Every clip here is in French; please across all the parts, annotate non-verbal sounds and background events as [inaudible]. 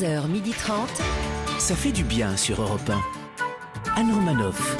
11h30. Ça fait du bien sur Europe 1. Anne Romanoff.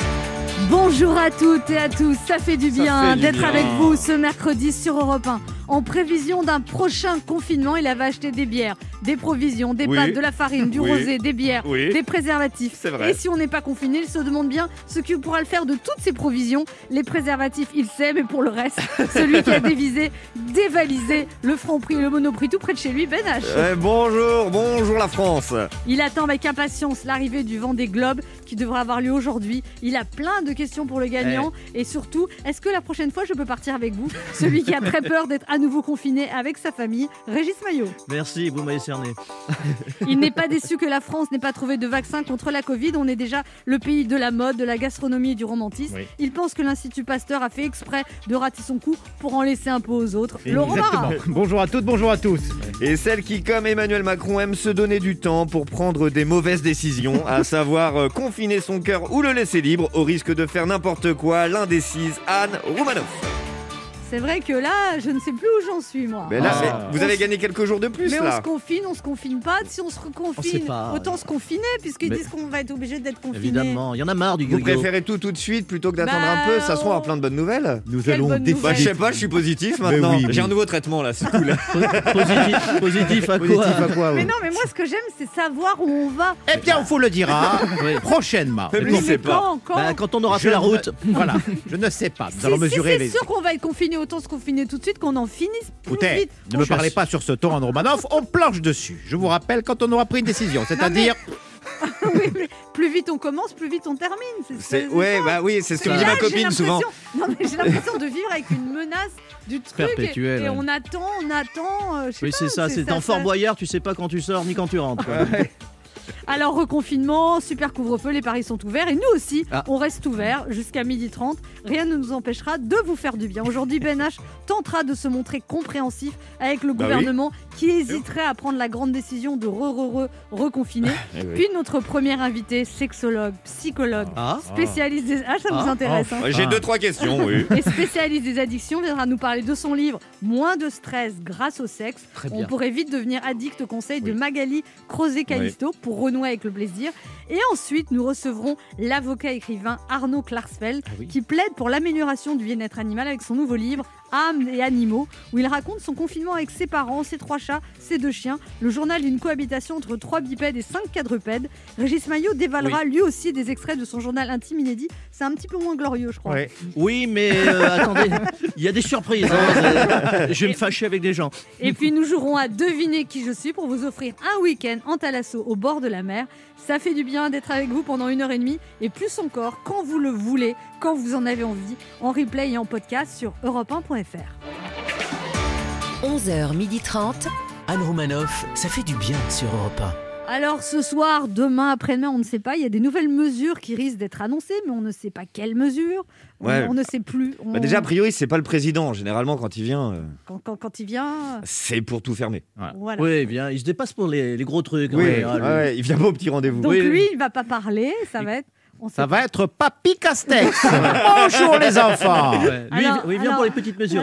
Bonjour à toutes et à tous, ça fait du bien d'être avec vous ce mercredi sur Europe 1. En prévision d'un prochain confinement, il avait acheté des bières, des provisions, des Oui. pâtes, de la farine, du Oui. rosé, des bières, Oui. des préservatifs. C'est vrai. Et si on n'est pas confiné, il se demande bien ce qu'il pourra le faire de toutes ces provisions. Les préservatifs, il sait, mais pour le reste, [laughs] celui qui a dévisé, dévalisé le franc prix et le monoprix tout près de chez lui, Ben H. Eh, bonjour, bonjour la France. Il attend avec impatience l'arrivée du vent des globes qui devra avoir lieu aujourd'hui. Il a plein de questions pour le gagnant. Eh. Et surtout, est-ce que la prochaine fois je peux partir avec vous? Celui qui a très peur d'être à nouveau confiné avec sa famille, Régis Maillot. Merci, vous m'avez [laughs] Il n'est pas déçu que la France n'ait pas trouvé de vaccin contre la Covid. On est déjà le pays de la mode, de la gastronomie et du romantisme. Oui. Il pense que l'Institut Pasteur a fait exprès de rater son coup pour en laisser un peu aux autres. Laurent Barra. [laughs] Bonjour à toutes, bonjour à tous. Et celle qui, comme Emmanuel Macron, aime se donner du temps pour prendre des mauvaises décisions, à [laughs] savoir euh, confiner son cœur ou le laisser libre, au risque de faire n'importe quoi, l'indécise Anne Roumanoff. C'est vrai que là, je ne sais plus où j'en suis, moi. Mais là, Ah. vous avez gagné quelques jours de plus Mais on se confine, on se confine pas. Si on se On sait reconfine, pas. autant se confiner, puisqu'ils Mais- disent qu'on va être obligé d'être confiné. Évidemment, il y en a marre du Vous yo-yo. préférez tout tout de suite plutôt que d'attendre Bah, un peu Ça se trouve on- plein de bonnes nouvelles. Nous Quelle allons défier. Bah, je sais pas, je suis positif maintenant. oui, oui. J'ai un nouveau traitement là, c'est cool. [laughs] Positif, positif à quoi Positif à quoi Mais non, mais moi, ce que j'aime, c'est savoir où on va. Eh bien, on vous le dira [laughs] Oui. prochainement. Mais Mais, lui, c'est pas. quand, quand Bah, Quand on aura fait la route. [laughs] Voilà, je ne sais pas. Nous allons mesurer c'est les. sûr qu'on va être confiné, autant se confiner tout de suite, qu'on en finisse plus Écoutez, vite. ne me parlez pas sur ce ton, Anne Romanoff, on planche dessus. Je vous rappelle quand on aura pris une décision, c'est-à-dire [laughs] Oui, mais plus vite on commence, plus vite on termine. C'est- Ouais, ça. bah oui, c'est ce que me dit ma copine souvent. l'impression- Non, mais j'ai l'impression de vivre avec une menace du truc. et- Perpétuelle, Et, ouais. on attend, on attend. euh, Oui, c'est ça, c'est en Fort Boyard, tu sais pas quand tu sors ni quand tu rentres. quoi. Alors, reconfinement, super couvre-feu, les paris sont ouverts. Et nous aussi, Ah. on reste ouverts jusqu'à 12h30. Rien ne nous empêchera de vous faire du bien. Aujourd'hui, [laughs] Ben H tentera de se montrer compréhensif avec le Bah gouvernement qui hésiterait à prendre la grande décision de re-re-re-reconfiner. [laughs] Eh oui. Puis notre premier invité, sexologue, psychologue, Ah, spécialiste des... Ah, ça Ah. vous intéresse, hein J'ai deux, trois questions, oui. [laughs] et spécialiste des addictions viendra nous parler de son livre Moins de stress grâce au sexe. très On pourrait vite devenir addict au conseil de. Magali Crozet-Calisto pour renouer avec le plaisir. Et ensuite, nous recevrons l'avocat écrivain Arnaud Klarsfeld Ah oui. qui plaide pour l'amélioration du bien-être animal avec son nouveau livre Âmes et animaux, où il raconte son confinement avec ses parents, ses trois chats, ses deux chiens, le journal d'une cohabitation entre trois bipèdes et cinq quadrupèdes. Régis Maillot dévalera lui aussi des extraits de son journal intime inédit. C'est un petit peu moins glorieux, je crois. Ouais. Oui, mais euh, attendez, il y a des surprises. hein. [laughs] Je vais me fâcher avec des gens. Et puis nous jouerons à deviner qui je suis pour vous offrir un week-end en Thalasso au bord de la mer. Ça fait du bien d'être avec vous pendant une heure et demie et plus encore quand vous le voulez, quand vous en avez envie, en replay et en podcast sur europe1.fr. 11h30. Anne Romanoff. Ça fait du bien sur Europe Alors ce soir, demain, après-demain, on ne sait pas, il y a des nouvelles mesures qui risquent d'être annoncées, mais on ne sait pas quelles mesures. On, Ouais. on ne sait plus. On- Bah déjà, a priori, c'est pas le président. Généralement, quand il vient, euh, quand, quand- quand il vient, c'est pour tout fermer. voilà. Oui, bien, il se dépasse pour les, les gros trucs. Oui, ouais, lui. ouais, il vient pas au petit rendez-vous. Donc Oui. lui, il va pas parler, ça va être... ça va être Papy Castex. [laughs] Bonjour les enfants. Ouais. Lui, Alors- vient alors- pour les petites mesures.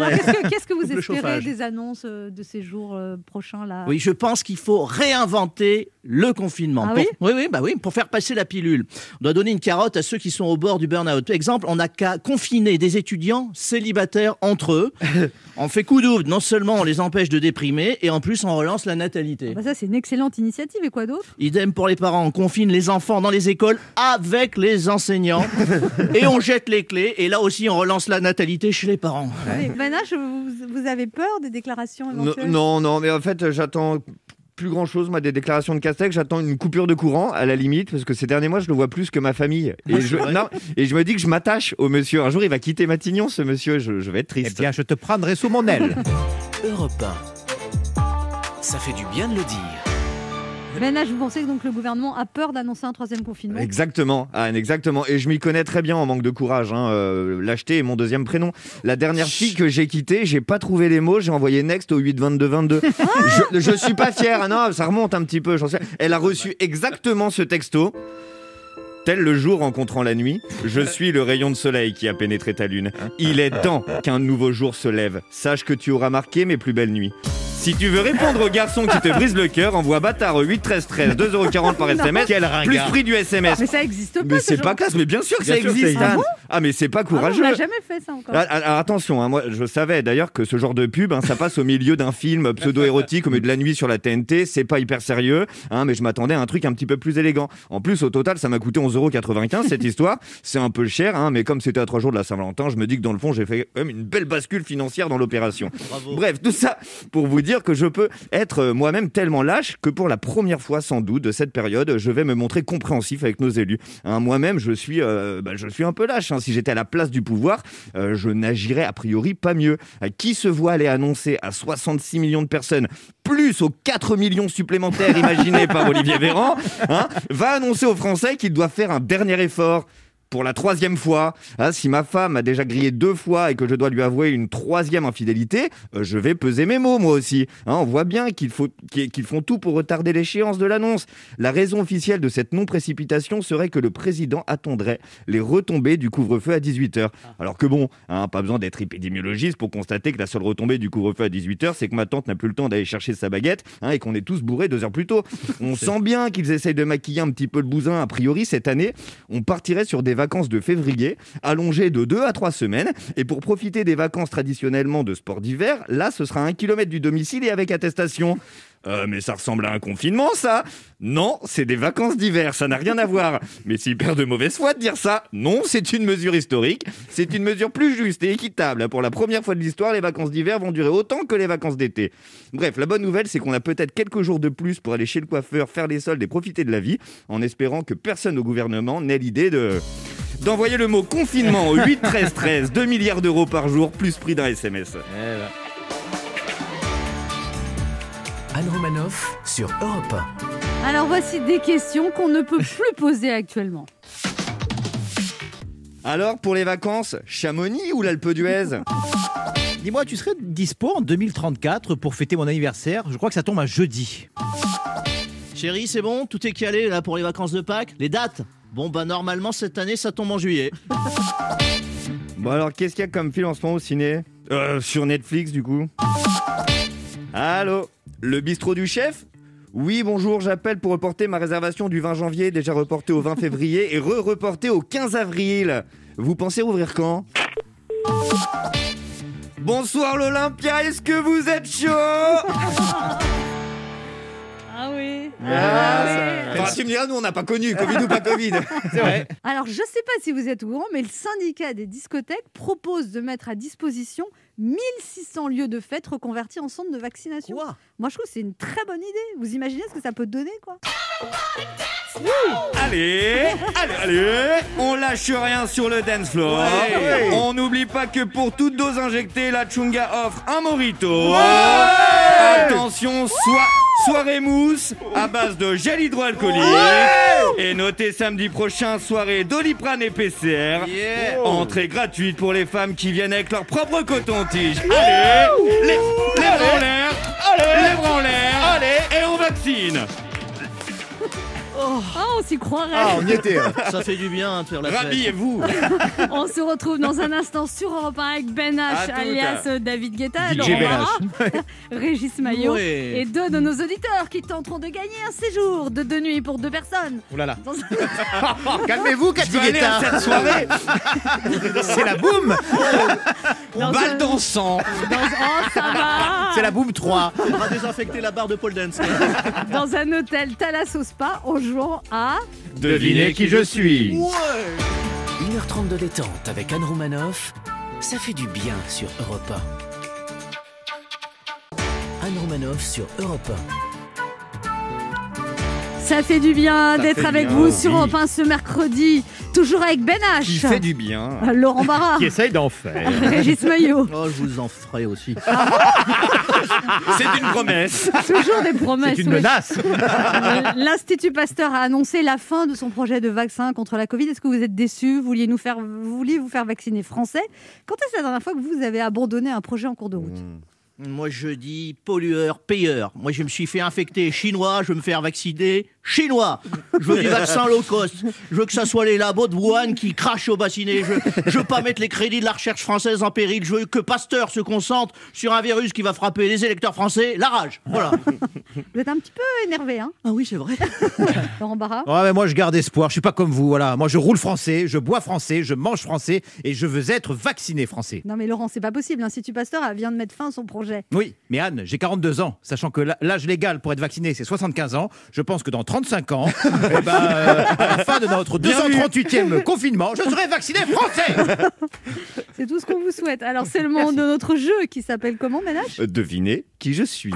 Qu'est-ce que, vous espérez des annonces euh, de ces jours euh, prochains là? Oui, je pense qu'il faut réinventer le confinement. Ah Pour- oui? Oui, bah oui, pour faire passer la pilule. On doit donner une carotte à ceux qui sont au bord du burn-out. Exemple, on n'a qu'à confiner des étudiants célibataires entre eux. [laughs] on fait coup double. Non seulement on les empêche de déprimer, et en plus on relance la natalité. Bah ça, c'est une excellente initiative. Et quoi d'autre? Idem pour les parents, on confine les enfants dans les écoles avec les enseignants [laughs] et on jette les clés et là aussi on relance la natalité chez les parents. Mais Manache, vous, vous avez peur des déclarations Non, éventuelles non, non, mais en fait, j'attends plus grand chose, moi, des déclarations de Castex. J'attends une coupure de courant, à la limite, parce que ces derniers mois, je le vois plus que ma famille. Et, Ah, je, non, et je me dis que je m'attache au monsieur. Un jour, il va quitter Matignon, ce monsieur. Je, je vais être Eh triste. bien, je te prendrai sous mon aile. 1. [laughs] Europe 1. Ça fait du bien de le dire. Manache, vous pensez que donc le gouvernement a peur d'annoncer un troisième confinement Exactement, Anne, exactement. Et je m'y connais très bien en manque de courage. Hein. Euh, L'acheter est mon deuxième prénom. La dernière fille que j'ai quittée, j'ai pas trouvé les mots, j'ai envoyé next au 8 22 22. je, je suis pas fier. Ah non, ça remonte un petit peu. j'en sais. Elle a reçu exactement ce texto. Tel le jour rencontrant la nuit, je suis le rayon de soleil qui a pénétré ta lune. Il est temps qu'un nouveau jour se lève. Sache que tu auras marqué mes plus belles nuits. Si tu veux répondre aux garçons qui te brisent le cœur, envoie bâtard au 8 13 13 2,40€ par SMS. Quel Plus prix du SMS. Mais ça existe pas. Mais ce c'est pas classe, mais bien sûr que Bien ça sûr que ça existe. Anne. Ah mais c'est pas Ah on courageux. n'a jamais fait ça encore. Ah, ah, Alors attention, hein, moi je savais d'ailleurs que ce genre de pub, hein, ça passe au milieu d'un film pseudo-érotique au milieu de la nuit sur la TNT, c'est pas hyper sérieux, hein, mais je m'attendais à un truc un petit peu plus élégant. En plus, au total, ça m'a coûté 11,95€ cette histoire, c'est un peu cher, hein, mais comme c'était à trois jours de la Saint-Valentin, je me dis que dans le fond, j'ai fait même une belle bascule financière dans l'opération. Bref, tout ça pour vous dire que je peux être euh, moi-même tellement lâche que pour la première fois sans doute de cette période, je vais me montrer compréhensif avec nos élus. Hein, moi-même, je suis, euh, bah, je suis un peu lâche. hein. Si j'étais à la place du pouvoir, euh, je n'agirais a priori pas mieux. Euh, Qui se voit aller annoncer à 66 millions de personnes, plus aux 4 millions supplémentaires imaginés par Olivier Véran, hein, va annoncer aux Français qu'ils doivent faire un dernier effort pour la troisième fois. Hein, si ma femme a déjà grillé deux fois et que je dois lui avouer une troisième infidélité, euh, je vais peser mes mots moi aussi. Hein, on voit bien qu'ils font tout pour retarder l'échéance de l'annonce. La raison officielle de cette non-précipitation serait que le président attendrait les retombées du couvre-feu à 18h. Alors que bon, hein, pas besoin d'être épidémiologiste pour constater que la seule retombée du couvre-feu à 18h, c'est que ma tante n'a plus le temps d'aller chercher sa baguette hein, et qu'on est tous bourrés deux heures plus tôt. [laughs] On sent bien qu'ils essayent de maquiller un petit peu le bousin. A priori, cette année, on partirait sur des vacances de février, allongées de 2 à 3 semaines. Et pour profiter des vacances traditionnellement de sport d'hiver, là, ce sera un kilomètre du domicile et avec attestation. Euh, mais ça ressemble à un confinement, ça Non, c'est des vacances d'hiver, ça n'a rien à voir. Mais c'est hyper de mauvaise foi de dire ça. Non, c'est une mesure historique. C'est une mesure plus juste et équitable. Pour la première fois de l'histoire, les vacances d'hiver vont durer autant que les vacances d'été. Bref, la bonne nouvelle, c'est qu'on a peut-être quelques jours de plus pour aller chez le coiffeur, faire les soldes et profiter de la vie, en espérant que personne au gouvernement n'ait l'idée de d'envoyer le mot confinement au 8 13 13, 2 milliards d'euros par jour, plus prix d'un SMS. Anne Romanoff sur Europe Alors voici des questions qu'on ne peut plus [laughs] poser actuellement. Alors, pour les vacances, Chamonix ou l'Alpe d'Huez [laughs] Dis-moi, tu serais dispo en 2034 pour fêter mon anniversaire? Je crois que ça tombe un jeudi. Chérie, c'est bon? Tout est calé là pour les vacances de Pâques? Les dates? Bon bah normalement cette année ça tombe en juillet. [laughs] Bon alors, qu'est-ce qu'il y a comme film en ce moment au ciné? Euh, Sur Netflix, du coup. Allô? Le bistrot du chef Oui, bonjour, j'appelle pour reporter ma réservation du 20 janvier, déjà reportée au 20 février et re-reportée au 15 avril. Vous pensez rouvrir quand? Bonsoir l'Olympia, est-ce que vous êtes chaud? Ah oui. Enfin, tu me diras, nous on n'a pas connu, Covid [laughs] ou pas Covid. C'est vrai. Alors, je ne sais pas si vous êtes au courant, mais le syndicat des discothèques propose de mettre à disposition 1600 lieux de fête reconvertis en centres de vaccination. Quoi? Moi, je trouve que c'est une très bonne idée. Vous imaginez ce que ça peut donner, quoi? Allez, allez, allez, on lâche rien sur le dance floor. Ouais. On n'oublie pas que pour toute dose injectée, la Chunga offre un morito. Attention, soi- soirée mousse à base de gel hydroalcoolique. Et notez samedi prochain, soirée doliprane et PCR. Entrée gratuite pour les femmes qui viennent avec leur propre coton-tige. Allez, les, les bras en l'air, les bras en l'air, et on vaccine. Ah, on s'y croirait. Ah, on y était. hein. Ça fait du bien de faire la fête. Rhabillez-vous. On se retrouve dans un instant sur Europe 1 avec Ben À H, alias euh, David Guetta, DJ Laurent Ben Barra, [laughs] Régis Maillot Ouais. et deux de nos auditeurs qui tenteront de gagner un séjour de deux nuits pour deux personnes. Oh là là. Dans un- [laughs] Calmez-vous, aller à Cathy cette soirée. [laughs] C'est la boum On Dans balle dansant. dans- Oh, ça va C'est la boum 3. On va désinfecter la barre de pole dance. Dans un hôtel Thalasso Spa en jouant à... Devinez qui je suis. 1h30 de détente avec Anne Romanoff, ça fait du bien sur Europe 1. Anne Romanoff sur Europe Ça fait du bien d'être avec bien, vous oui. sur Europe 1 ce mercredi, toujours avec Ben H, Qui fait du bien. Laurent Barra, Qui essaye d'en faire. [laughs] Régis Maillot. Oh je vous en ferai aussi. [laughs] C'est une promesse. Toujours des promesses. C'est une oui. menace. [laughs] L'Institut Pasteur a annoncé la fin de son projet de vaccin contre la Covid. Est-ce que vous êtes déçus? Vous vouliez, nous faire, vous vouliez vous faire vacciner français? Quand est-ce la dernière fois que vous avez abandonné un projet en cours de route? Moi je dis pollueur, payeur. Moi je me suis fait infecter chinois, je vais me faire vacciner chinois. Je veux du vaccin low cost. Je veux que ça soit les labos de Wuhan qui crachent au bassinet. Je, je veux pas mettre les crédits de la recherche française en péril. Je veux que Pasteur se concentre sur un virus qui va frapper les électeurs français. La rage. Voilà. Vous êtes un petit peu énervé, hein Ah oui, c'est vrai. [laughs] Laurent Barra Ouais, mais moi je garde espoir, je suis pas comme vous, voilà. Moi je roule français, je bois français, je mange français et je veux être vacciné français. Non mais Laurent, c'est pas possible. L'Institut Pasteur elle vient de mettre fin à son projet. Oui, mais Anne, j'ai 42 ans, sachant que l'âge légal pour être vacciné c'est 75 ans. Je pense que dans 35 ans, [laughs] eh ben, euh, à la fin de notre 238e confinement, je serai vacciné français. [laughs] C'est tout ce qu'on vous souhaite. Alors c'est le moment de notre jeu qui s'appelle comment, Ménage? Euh, Devinez qui je suis.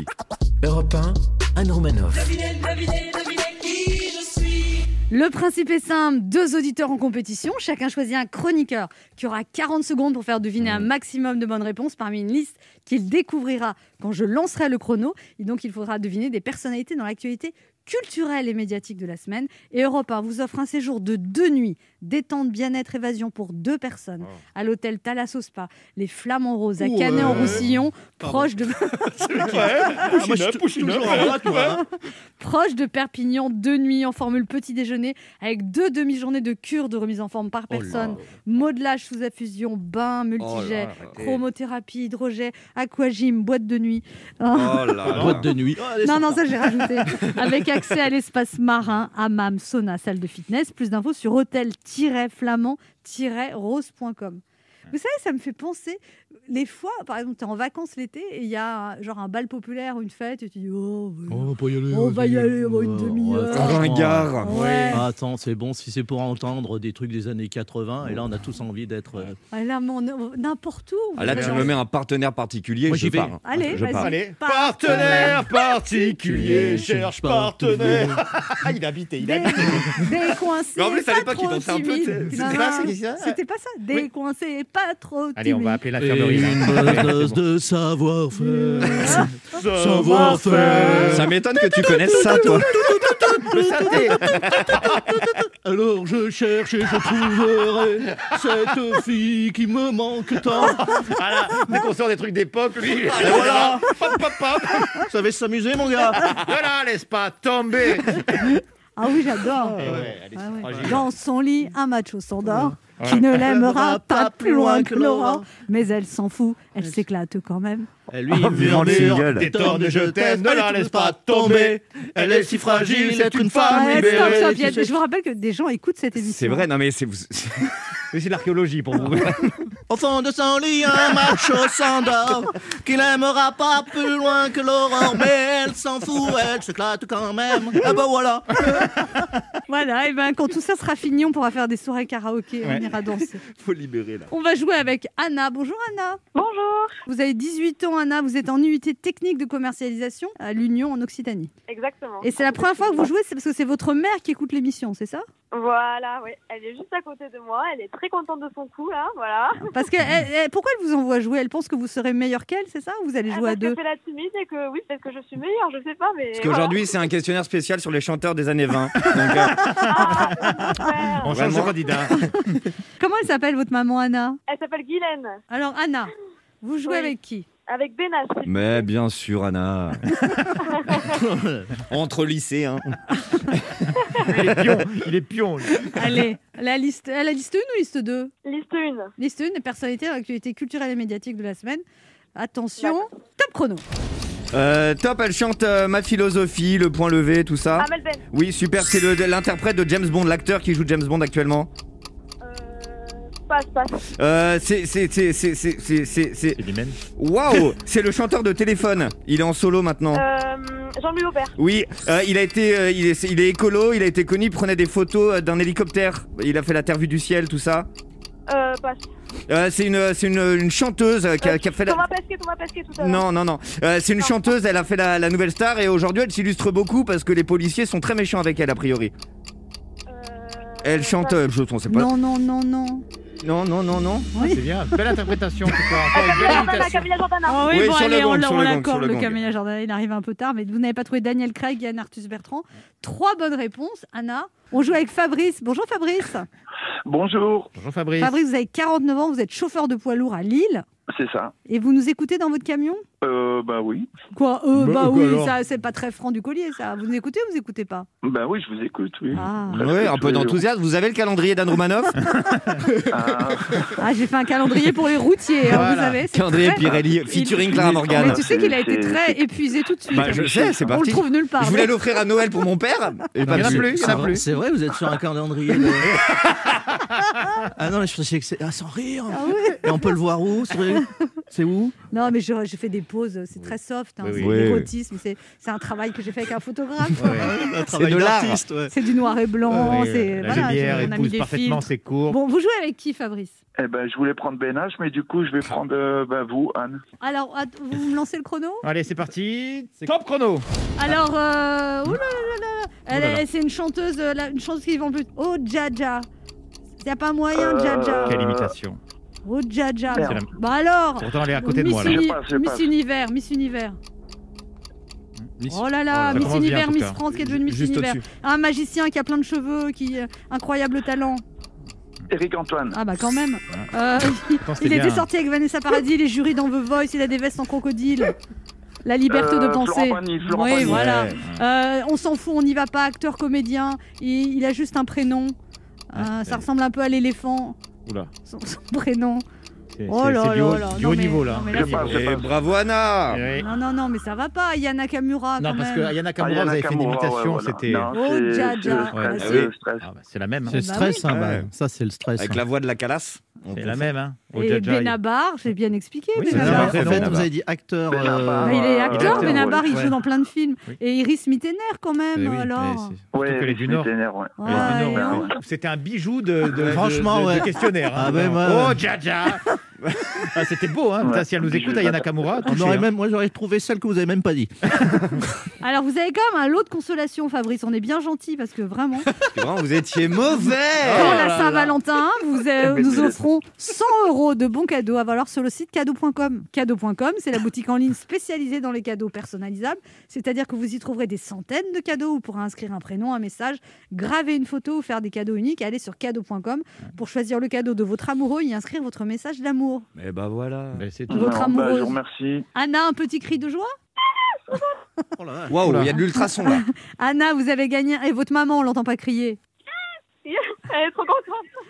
Europe 1, Anne Romanoff. Le principe est simple, deux auditeurs en compétition, chacun choisit un chroniqueur qui aura 40 secondes pour faire deviner un maximum de bonnes réponses parmi une liste qu'il découvrira quand je lancerai le chrono. Et donc il faudra deviner des personnalités dans l'actualité culturelle et médiatique de la semaine. Et Europe 1 vous offre un séjour de deux nuits, détente, bien-être, évasion pour deux personnes à l'hôtel Thalasso Spa, les Flamands Roses à Canet-en-Roussillon, proche de... Ah. Proche de Perpignan, deux nuits en formule petit déjeuner avec deux demi-journées de cure de remise en forme par personne, modelage sous affusion, bain, multijet, chromothérapie, hydrogène, aquagym, boîte de nuit. Oh là [laughs] là. Boîte de nuit. Oh, allez, non, non, ça j'ai rajouté. [laughs] Avec accès à l'espace marin, hammam, sauna, salle de fitness. Plus d'infos sur hôtel-flamand-rose.com. Vous savez, ça me fait penser, les fois, par exemple, tu es en vacances l'été et il y a genre un bal populaire ou une fête et tu dis, oh, ouais, on va pas y aller. on va y aller, on va une Ouais, demi-heure. Ringard. Ouais. Ah, attends, c'est bon si c'est pour entendre des trucs des années 80. Et là, on a tous envie d'être. euh, Ah, là, mais on- n'importe où. Ah, là, tu me mets un partenaire particulier, Moi, je j'y vais. pars. Allez, je pars. Allez, Partenaire particulier, cherche partenaire. [laughs] il a habité, il Dé- Décoincé. Mais en plus, à pas l'époque, il dansait un peu, C'était pas ça qui disait ça C'était pas ça. Décoincé, pas trop timide. Allez, on va appeler Et l'infirmerie. là. une dose de savoir-faire. [laughs] Savoir-faire. Ça m'étonne que tu connaisses ça, toi. Le [laughs] synthé. Alors je cherche et je trouverai cette fille qui me manque tant. Voilà, dès qu'on sort des trucs d'époque, lui. Et voilà Pop, pop, pop. Ça savait s'amuser, mon gars Voilà, laisse pas tomber. Ah oui, j'adore. Eh ouais, Ah ouais. Dans son lit, un macho s'endort. Qui ne l'aimera pas plus loin que l'aurore. Mais elle s'en fout, elle s'éclate quand même. Elle lui Oh, murmure des torts de je t'aime, ne la laisse pas tomber. Elle est si fragile, c'est une femme stop, libérée. stop, a- se- Je vous rappelle que des gens écoutent cette émission. C'est vrai, non mais c'est. [laughs] Mais c'est de l'archéologie pour vous. Au fond de son lit, un macho s'endort, qui n'aimera pas plus loin que l'aurore, mais elle s'en fout, elle s'éclate quand même. Ah bah voilà. Voilà, et ben quand tout ça sera fini, on pourra faire des soirées karaoké, on Ouais. ira danser. [laughs] Faut libérer là. On va jouer avec Anna. Bonjour Anna. Bonjour, Vous avez 18 ans Anna, vous êtes en UT technique de commercialisation à l'Union en Occitanie. exactement. Et c'est la première fois que vous jouez, c'est parce que c'est votre mère qui écoute l'émission, c'est ça? Voilà, oui. Elle est juste à côté de moi. Elle est très contente de son coup, là. Voilà. [laughs] Parce que elle- elle- pourquoi elle vous envoie jouer? Elle pense que vous serez meilleur qu'elle, c'est ça? Ou vous allez Elle jouer à parce deux? qu'elle fait la timide et que, oui, peut-être que je suis meilleure, je sais pas, mais. Parce qu'aujourd'hui, c'est un questionnaire spécial sur les chanteurs des années 20. [laughs] Donc, euh. Super. On change de candidat. [laughs] Comment elle s'appelle votre maman Anna? Elle s'appelle Guylaine, Alors Anna, vous jouez Oui. avec qui? Avec Benache. mais bien sûr, Anna. [laughs] Entre lycéens. Il est pion. Il est pion. lui. Allez, la liste, euh, la liste 1 ou liste 2 Liste 1. Liste 1, les personnalités dans l'actualité culturelle et médiatique de la semaine. Attention, top chrono. Euh, top, elle chante euh, Ma philosophie, Le point levé, tout ça. Amel Ben. Oui, super, c'est l'interprète de James Bond, l'acteur qui joue James Bond actuellement. Euh, passe. Euh, c'est. C'est. C'est. C'est. C'est. C'est. c'est- c'est- C'est du même. Waouh C'est le chanteur de téléphone. Il est en solo maintenant. Euh, Jean-Louis Aubert. Oui, euh, il a été, euh, il, est, il est écolo, il a été connu, il prenait des photos d'un hélicoptère. Il a fait la Terre vue du ciel, tout ça. Euh, passe. Euh, c'est une, c'est une, une chanteuse qui, a, qui a fait la. Thomas Pesquet, Thomas Pesquet tout à l'heure. Non, non, non. Euh, c'est une Non. chanteuse, elle a fait la, la nouvelle star et aujourd'hui elle s'illustre beaucoup parce que les policiers sont très méchants avec elle a priori. Euh, Elle chante, euh, je ne sais pas. Non, non, non, non. Non, non, non, non. Ah, c'est bien. Belle interprétation. Ah, Camilla Jordana, Jordana. Ah oui, Oui, bon, sur le allez, gong, on, sur on le gong, sur l'accorde, le le gong. Camilla Jordan, il arrive un peu tard, mais vous n'avez pas trouvé Daniel Craig, Yann Arthus Bertrand. Trois bonnes réponses. Anna, on joue avec Fabrice. Bonjour Fabrice. Bonjour. Bonjour Fabrice. Fabrice, vous avez 49 ans, vous êtes chauffeur de poids lourd à Lille. C'est ça. Et vous nous écoutez dans votre camion? Euh, bah oui. Quoi euh, Bah, Bah, oui, alors ça c'est pas très franc du collier ça. Vous nous écoutez ou vous écoutez pas? Bah oui, je vous écoute, oui. Ah, Ouais, un peu d'enthousiasme. Vous avez le calendrier d'Anne Romanoff? Ah, [laughs] Ah, j'ai fait un calendrier pour les routiers, hein, vous savez. Calendrier très- Pirelli, featuring Clara Mais Morgan. tu sais qu'il a été très épuisé tout de suite. Bah, je sais, c'est On le parti. trouve nulle part. Je voulais l'offrir à Noël pour mon père. Et Il y en a dessus. plus, plus. C'est vrai, vous êtes sur un calendrier. de- [laughs] ah non, mais je pensais que c'est. Ah, sans rire Ah ouais Et on peut le voir où C'est où? Non, mais je- j'ai fait des pauses, c'est très soft, hein, Oui, oui. c'est Oui. l'érotisme, c'est c'est un travail que j'ai fait avec un photographe. Un travail de l'art. ouais. C'est du noir et blanc, Oui, c'est la voilà, lumière on a mis épouse des parfaitement ses cours. Bon, vous jouez avec qui, Fabrice? Eh ben, je voulais prendre Ben H, mais du coup, je vais prendre euh, bah, vous, Anne. Alors, vous me lancez le chrono? Allez, c'est parti. Top chrono. Alors, euh... ouh là là là est- c'est une chanteuse, euh, une chanteuse qui vend plus. Oh, Jaja. Y a pas moyen, Euh, Jaja. Quelle imitation. Oh, Jaja. Merde. C'est Bah alors Pourtant, elle est à côté de Miss, moi là. Je Uni- passe, je Miss passe. Univers, Miss Univers. Miss- Oh là là, ça Miss commence bien, Univers, tout Miss cas. France qui est devenue Miss Juste Univers. au-dessus. Un magicien qui a plein de cheveux, qui euh, incroyable talent. Eric Antoine. Ah bah quand même. Euh, Pourtant, c'était il était bien. sorti avec Vanessa Paradis, les jurys dans The Voice, il a des vestes en crocodile. La liberté de Euh, penser. Florent Pagny, Florent oui, Pagny. voilà. Ouais. Euh, on s'en fout, on n'y va pas, acteur, comédien. Il, il a juste un prénom. Euh, Ouais, ça ouais. ressemble un peu à l'éléphant, Oula. son, son prénom. C'est Oh du là haut, là. du Non, haut mais- niveau là. non, Et passe. bravo Anna Oui. Non, non, non, mais ça va pas. Yana Kamura, Non, quand parce même. que Ayana Kamura, Ayana vous avez fait une imitation, ouais, c'était. Non, Oh, le Ouais, stress, ah c'est le. Ah, bah, c'est la même. hein. C'est le bah stress, hein, Ouais. bah, ça c'est le stress. Avec hein. la voix de la calasse. C'est la même, hein. Au Et Benabar, j'ai bien expliqué. Oui, Benabar. en fait, vous avez dit acteur. Euh, Bah, il est Ah, acteur, ouais. Benabar, il Ouais. joue dans plein de films. Oui. Et Iris Mittener, quand même, oui, alors. surtout Ouais, ouais. Ouais, Elle est du et Nord. ouais. C'était un bijou de, de- de- questionnaire. hein. Ah, ouais, oh. Jaja [laughs] Ah, C'était beau, hein. Putain, si elle nous écoute, Ayana Kamura, On touché, aurait hein. même, moi j'aurais trouvé celle que vous avez même pas dit. [laughs] Alors, vous avez quand même un lot de consolation, Fabrice. On est bien gentil parce que vraiment, Vraiment, vous étiez mauvais pour la Saint-Valentin, vous, euh, Mais nous offrons 100 euros de bons cadeaux à valoir sur le site cadeau.com. Cadeau.com, c'est la boutique en ligne spécialisée dans les cadeaux personnalisables. C'est-à-dire que vous y trouverez des centaines de cadeaux. Vous pourrez inscrire un prénom, un message, graver une photo ou faire des cadeaux uniques. Allez sur cadeau.com pour choisir le cadeau de votre amoureux et y inscrire votre message d'amour. Et bah voilà. Mais c'est tout. Votre bah, amoureuse. je vous remercie. Anna, un petit cri de joie [laughs] Oh. Waouh, il y a de l'ultrason là. [laughs] Anna, vous avez gagné. Et votre maman, on l'entend pas crier. [laughs] Elle est trop contente.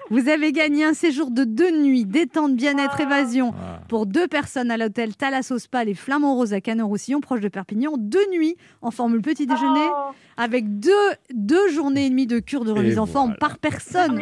Vous avez gagné un séjour de deux nuits, détente, bien-être, évasion, Ah. pour deux personnes à l'hôtel Thalasso Spa, les Flamands Roses à Canet-Roussillon, proche de Perpignan. Deux nuits en formule petit déjeuner, Oh. avec deux, deux journées et demes de cure de remise Et en forme voilà. par personne.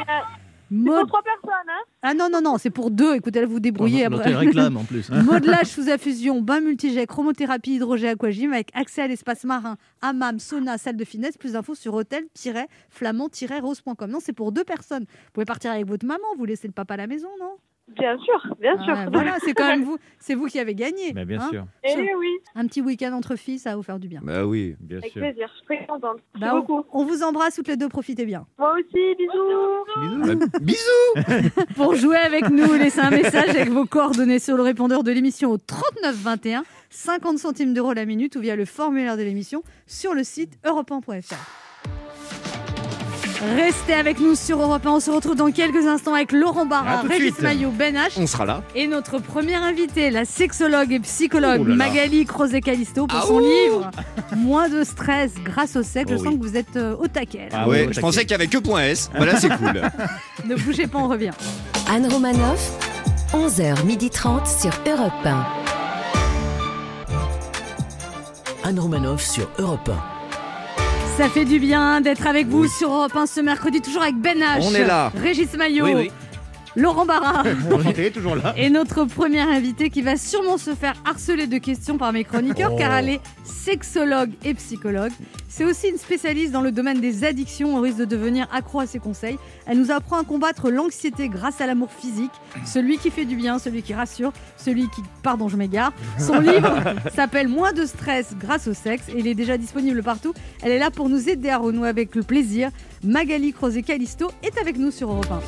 C'est Mode- pour trois personnes, hein Ah non, non, non, c'est pour deux. Écoutez, là, vous vous débrouillez L'hôtel après. réclame en plus. [laughs] [laughs] hein. Modelage sous infusion, bain multijet, chromothérapie, hydrogène, aquagym avec accès à l'espace marin, hammam, sauna, salle de finesse. Plus d'infos sur hôtel-flamand-rose.com. Non, c'est pour deux personnes. Vous pouvez partir avec votre maman, vous laissez le papa à la maison, non? Bien sûr, bien sûr. Ah ouais, Voilà, c'est quand [laughs] même vous, c'est vous qui avez gagné. Mais bien hein. sûr, Eh oui, Un petit week-end entre filles, ça va vous faire du bien. Bah oui. bien avec sûr. plaisir. Je suis très contente. Bah, on, beaucoup. on vous embrasse toutes les deux, profitez bien. Moi aussi, bisous. Bah, bisous [laughs] Pour jouer avec nous, laissez un message avec vos coordonnées sur le répondeur de l'émission au 39 21, 50 centimes d'euros la minute ou via le formulaire de l'émission sur le site europe1.fr. Restez avec nous sur Europe 1. On se retrouve dans quelques instants avec Laurent Barra, Régis. Maillot, Ben H On sera là. et notre première invitée, la sexologue et psychologue Oh là là. Magali Crozet-Calisto pour Ah son ouh livre Moins de stress grâce au sexe. Oh Je sens oui. que vous êtes euh, au taquet. là. Ah ouais, je pensais qu'il y avait que point S. Voilà, c'est cool. [laughs] Ne bougez pas, on revient. Anne Romanoff, 11h30 sur Europe 1. Anne Romanoff sur Europe Ça fait du bien d'être avec vous sur Europe 1 ce mercredi, toujours avec Ben H. On est là. Régis Maillot, Oui, oui. Laurent Barra. [laughs] Enchanté, toujours là. Et notre première invitée qui va sûrement se faire harceler de questions par mes chroniqueurs Oh. car elle est sexologue et psychologue. C'est aussi une spécialiste dans le domaine des addictions au risque de devenir accro à ses conseils. Elle nous apprend à combattre l'anxiété grâce à l'amour physique, celui qui fait du bien, celui qui rassure, celui qui... Pardon, je m'égare. Son [laughs] livre s'appelle Moins de stress grâce au sexe et il est déjà disponible partout. Elle est là pour nous aider à renouer avec le plaisir. Magali Crozet-Calisto est avec nous sur Europe 1.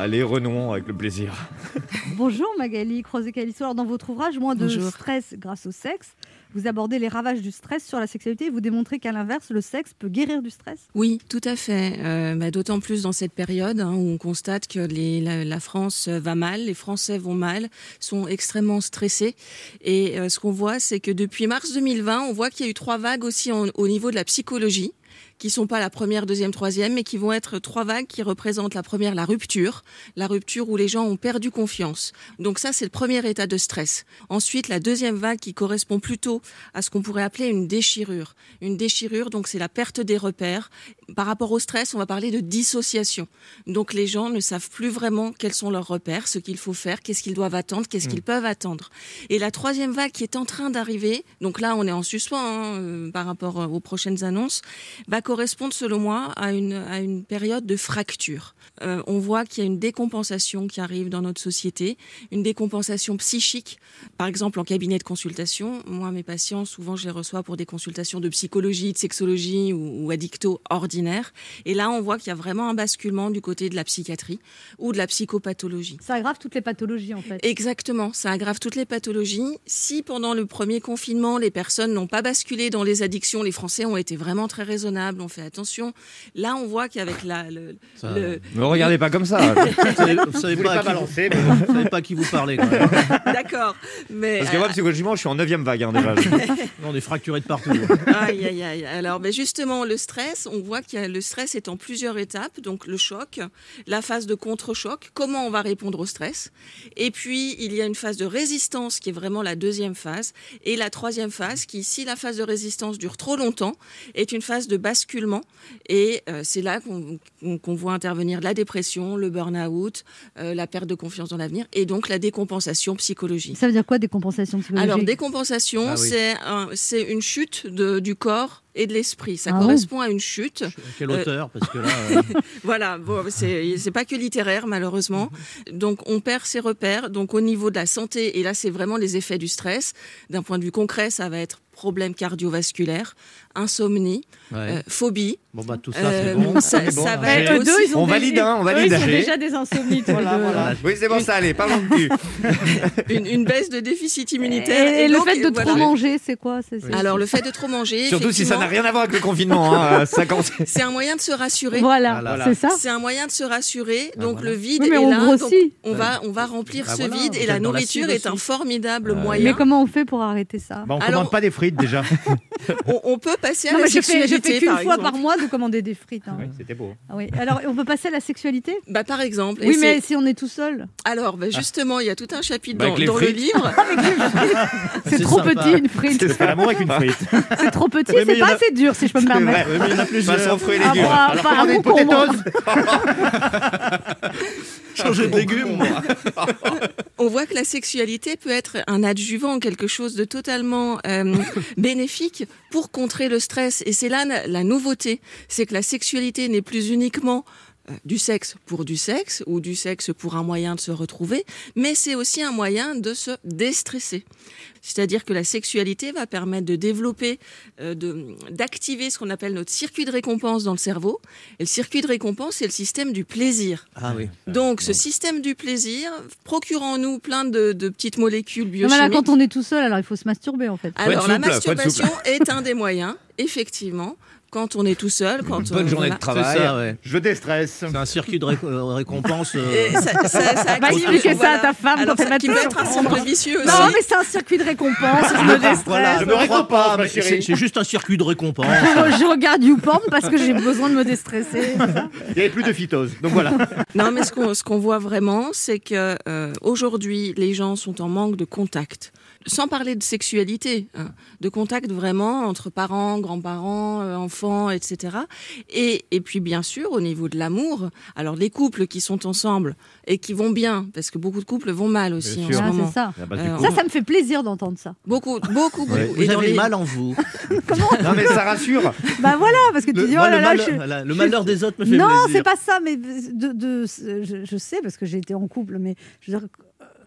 Allez, renouons avec le plaisir. [laughs] Bonjour Magali Crozet-Calisto. Alors dans votre ouvrage Moins de Bonjour. stress grâce au sexe, vous abordez les ravages du stress sur la sexualité et vous démontrez qu'à l'inverse, le sexe peut guérir du stress. Oui, tout à fait. Euh, bah, D'autant plus dans cette période hein, où on constate que les, la, la France va mal, les Français vont mal, sont extrêmement stressés. Et euh, ce qu'on voit, c'est que depuis mars 2020, on voit qu'il y a eu trois vagues aussi en- au niveau de la psychologie qui sont pas la première, deuxième, troisième, mais qui vont être trois vagues qui représentent la première, la rupture, la rupture où les gens ont perdu confiance. Donc ça, c'est le premier état de stress. Ensuite, la deuxième vague qui correspond plutôt à ce qu'on pourrait appeler une déchirure. Une déchirure, donc c'est la perte des repères. Par rapport au stress, on va parler de dissociation. Donc les gens ne savent plus vraiment quels sont leurs repères, ce qu'il faut faire, qu'est-ce qu'ils doivent attendre, qu'est-ce qu'ils peuvent attendre. Et la troisième vague qui est en train d'arriver, donc là on est en suspens hein, euh, par rapport euh, aux prochaines annonces, va correspondre selon moi à une, à une période de fracture. Euh, on voit qu'il y a une décompensation qui arrive dans notre société, une décompensation psychique. Par exemple, en cabinet de consultation, moi, mes patients, souvent, je les reçois pour des consultations de psychologie, de sexologie ou, ou addicto ordinaires. Et là, on voit qu'il y a vraiment un basculement du côté de la psychiatrie ou de la psychopathologie. Ça aggrave toutes les pathologies en fait. Exactement, ça aggrave toutes les pathologies. Si pendant le premier confinement, les personnes n'ont pas basculé dans les addictions, les Français ont été vraiment très raisonnables, ont fait attention. Là, on voit qu'avec la, le, Ça- le- Ne regardez pas comme ça. [laughs] Vous savez, vous savez Vous pas, pas qui vous- balancer, mais bon. vous savez pas à qui vous parlez. [laughs] D'accord, mais Parce que moi, psychologiquement, je suis en 9 vague hein, déjà. [laughs] on est fracturé de partout. Aïe, aïe, aïe. Alors, ben justement, le stress, on voit que le stress est en plusieurs étapes. Donc, le choc, la phase de contre-choc, comment on va répondre au stress. Et puis, il y a une phase de résistance qui est vraiment la deuxième phase. Et la troisième phase, qui, si la phase de résistance dure trop longtemps, est une phase de basculement. Et euh, c'est là qu'on voit intervenir la dépression, le burn-out, euh, la perte de confiance dans l'avenir et donc la décompensation psychologique. Ça veut dire quoi des compensations psychologiques Alors, décompensation, Ah oui. c'est un- c'est une chute de- du corps et de l'esprit. Ça Ah correspond à une chute. À quel Euh, auteur Parce que là, [laughs] euh, Voilà, bon, c'est c'est pas que littéraire, malheureusement. Donc, on perd ses repères. Donc, au niveau de la santé, et là, c'est vraiment les effets du stress. D'un point de vue concret, ça va être problème cardiovasculaire, insomnie, ouais. euh, phobie. bon bah tout ça Euh, c'est bon. ça, bon, ça hein. va être eux deux, aussi- ils ont On des- valide, hein, on eux, valide. ils ont J'ai- déjà des insomnies, deux. [laughs] Voilà. Oui, c'est bon, ça, allez, parlons cul. [laughs] une, une baisse de déficit Et, immunitaire. et le donc, fait de voilà. trop manger, c'est quoi? C'est- c'est- Alors, le fait de trop manger. Surtout si ça n'a rien à voir avec le confinement. hein, [laughs] ça commence- C'est un moyen de se rassurer. Voilà, Voilà. c'est ça. C'est un moyen de se rassurer. Ah, donc voilà. le vide Oui, mais est on là. grossit. donc on va on va remplir Ah, ce voilà, vide et la nourriture est un formidable Mais moyen. comment on fait pour arrêter ça Bah, on Alors- commande pas des frites déjà. [laughs] On, on peut passer à Non, la mais je fais, je sexualité fais qu'une fois exemple. par mois de commander des frites. hein. Oui, C'était beau. Ah oui. Alors, on peut passer à la sexualité Bah par exemple. Oui, mais si on est tout seul, alors bah, justement il y a tout un chapitre Bah, dans, dans le livre. [laughs] c'est trop petit une frite. C'est l'amour avec une frite. C'est trop petit, mais c'est pas a- assez dur si je peux me permettre. Oui, mais il y en a plusieurs. Façon fruits et Ah, légumes. bah, Alors pas un commandez une concombre. potatoes. [laughs] Changer de légumes. On voit que la sexualité peut être un adjuvant, quelque chose de totalement euh, [laughs] bénéfique pour contrer le stress. Et c'est là la, la nouveauté, c'est que la sexualité n'est plus uniquement du sexe pour du sexe ou du sexe pour un moyen de se retrouver, mais c'est aussi un moyen de se déstresser. C'est-à-dire que la sexualité va permettre de développer, euh, de- d'activer ce qu'on appelle notre circuit de récompense dans le cerveau. Et le circuit de récompense, c'est le système du plaisir. Ah oui. Donc, ce système du plaisir procure en nous plein de, de petites molécules Non, mais là, biochimiques. quand on est tout seul, alors il faut se masturber en fait. Alors, la masturbation est un des moyens, effectivement, quand on est tout seul. Quand Une bonne on- journée de voilà. Travail. ça, ouais. Je déstresse. C'est un circuit de ré- euh, récompense. euh, ça, ça, ça Va expliquer ça à ta femme Alors, quand elle ça, va qui peut être un cercle vicieux aussi. Non, mais c'est un circuit de récompense, je me déstresse. Voilà, Je me crois récompense, pas, ma chérie. c'est juste un circuit de récompense. [laughs] Je, je regarde YouPorn parce que j'ai besoin de me déstresser. Il n'y avait plus de phytose. Donc voilà. Non, mais ce qu'on ce qu'on voit vraiment, c'est que euh, aujourd'hui, les gens sont en manque de contact. Sans parler de sexualité, hein, de contact vraiment entre parents, grands-parents, euh, enfants, etc. Et, et puis bien sûr, au niveau de l'amour, alors les couples qui sont ensemble et qui vont bien, parce que beaucoup de couples vont mal aussi en sûr. ce Ah, moment. ça. Euh. Ça, ça me fait plaisir d'entendre ça. Beaucoup, beaucoup, beaucoup. Vous Et dans avez les- le mal en vous. [laughs] Non, mais ça rassure. Bah voilà, parce que tu Le, dis, oh moi, là le, là, mal- je... la- le je- malheur des autres me fait Non, plaisir. c'est pas ça, mais de, de- je, je sais parce que j'ai été en couple, mais je veux dire,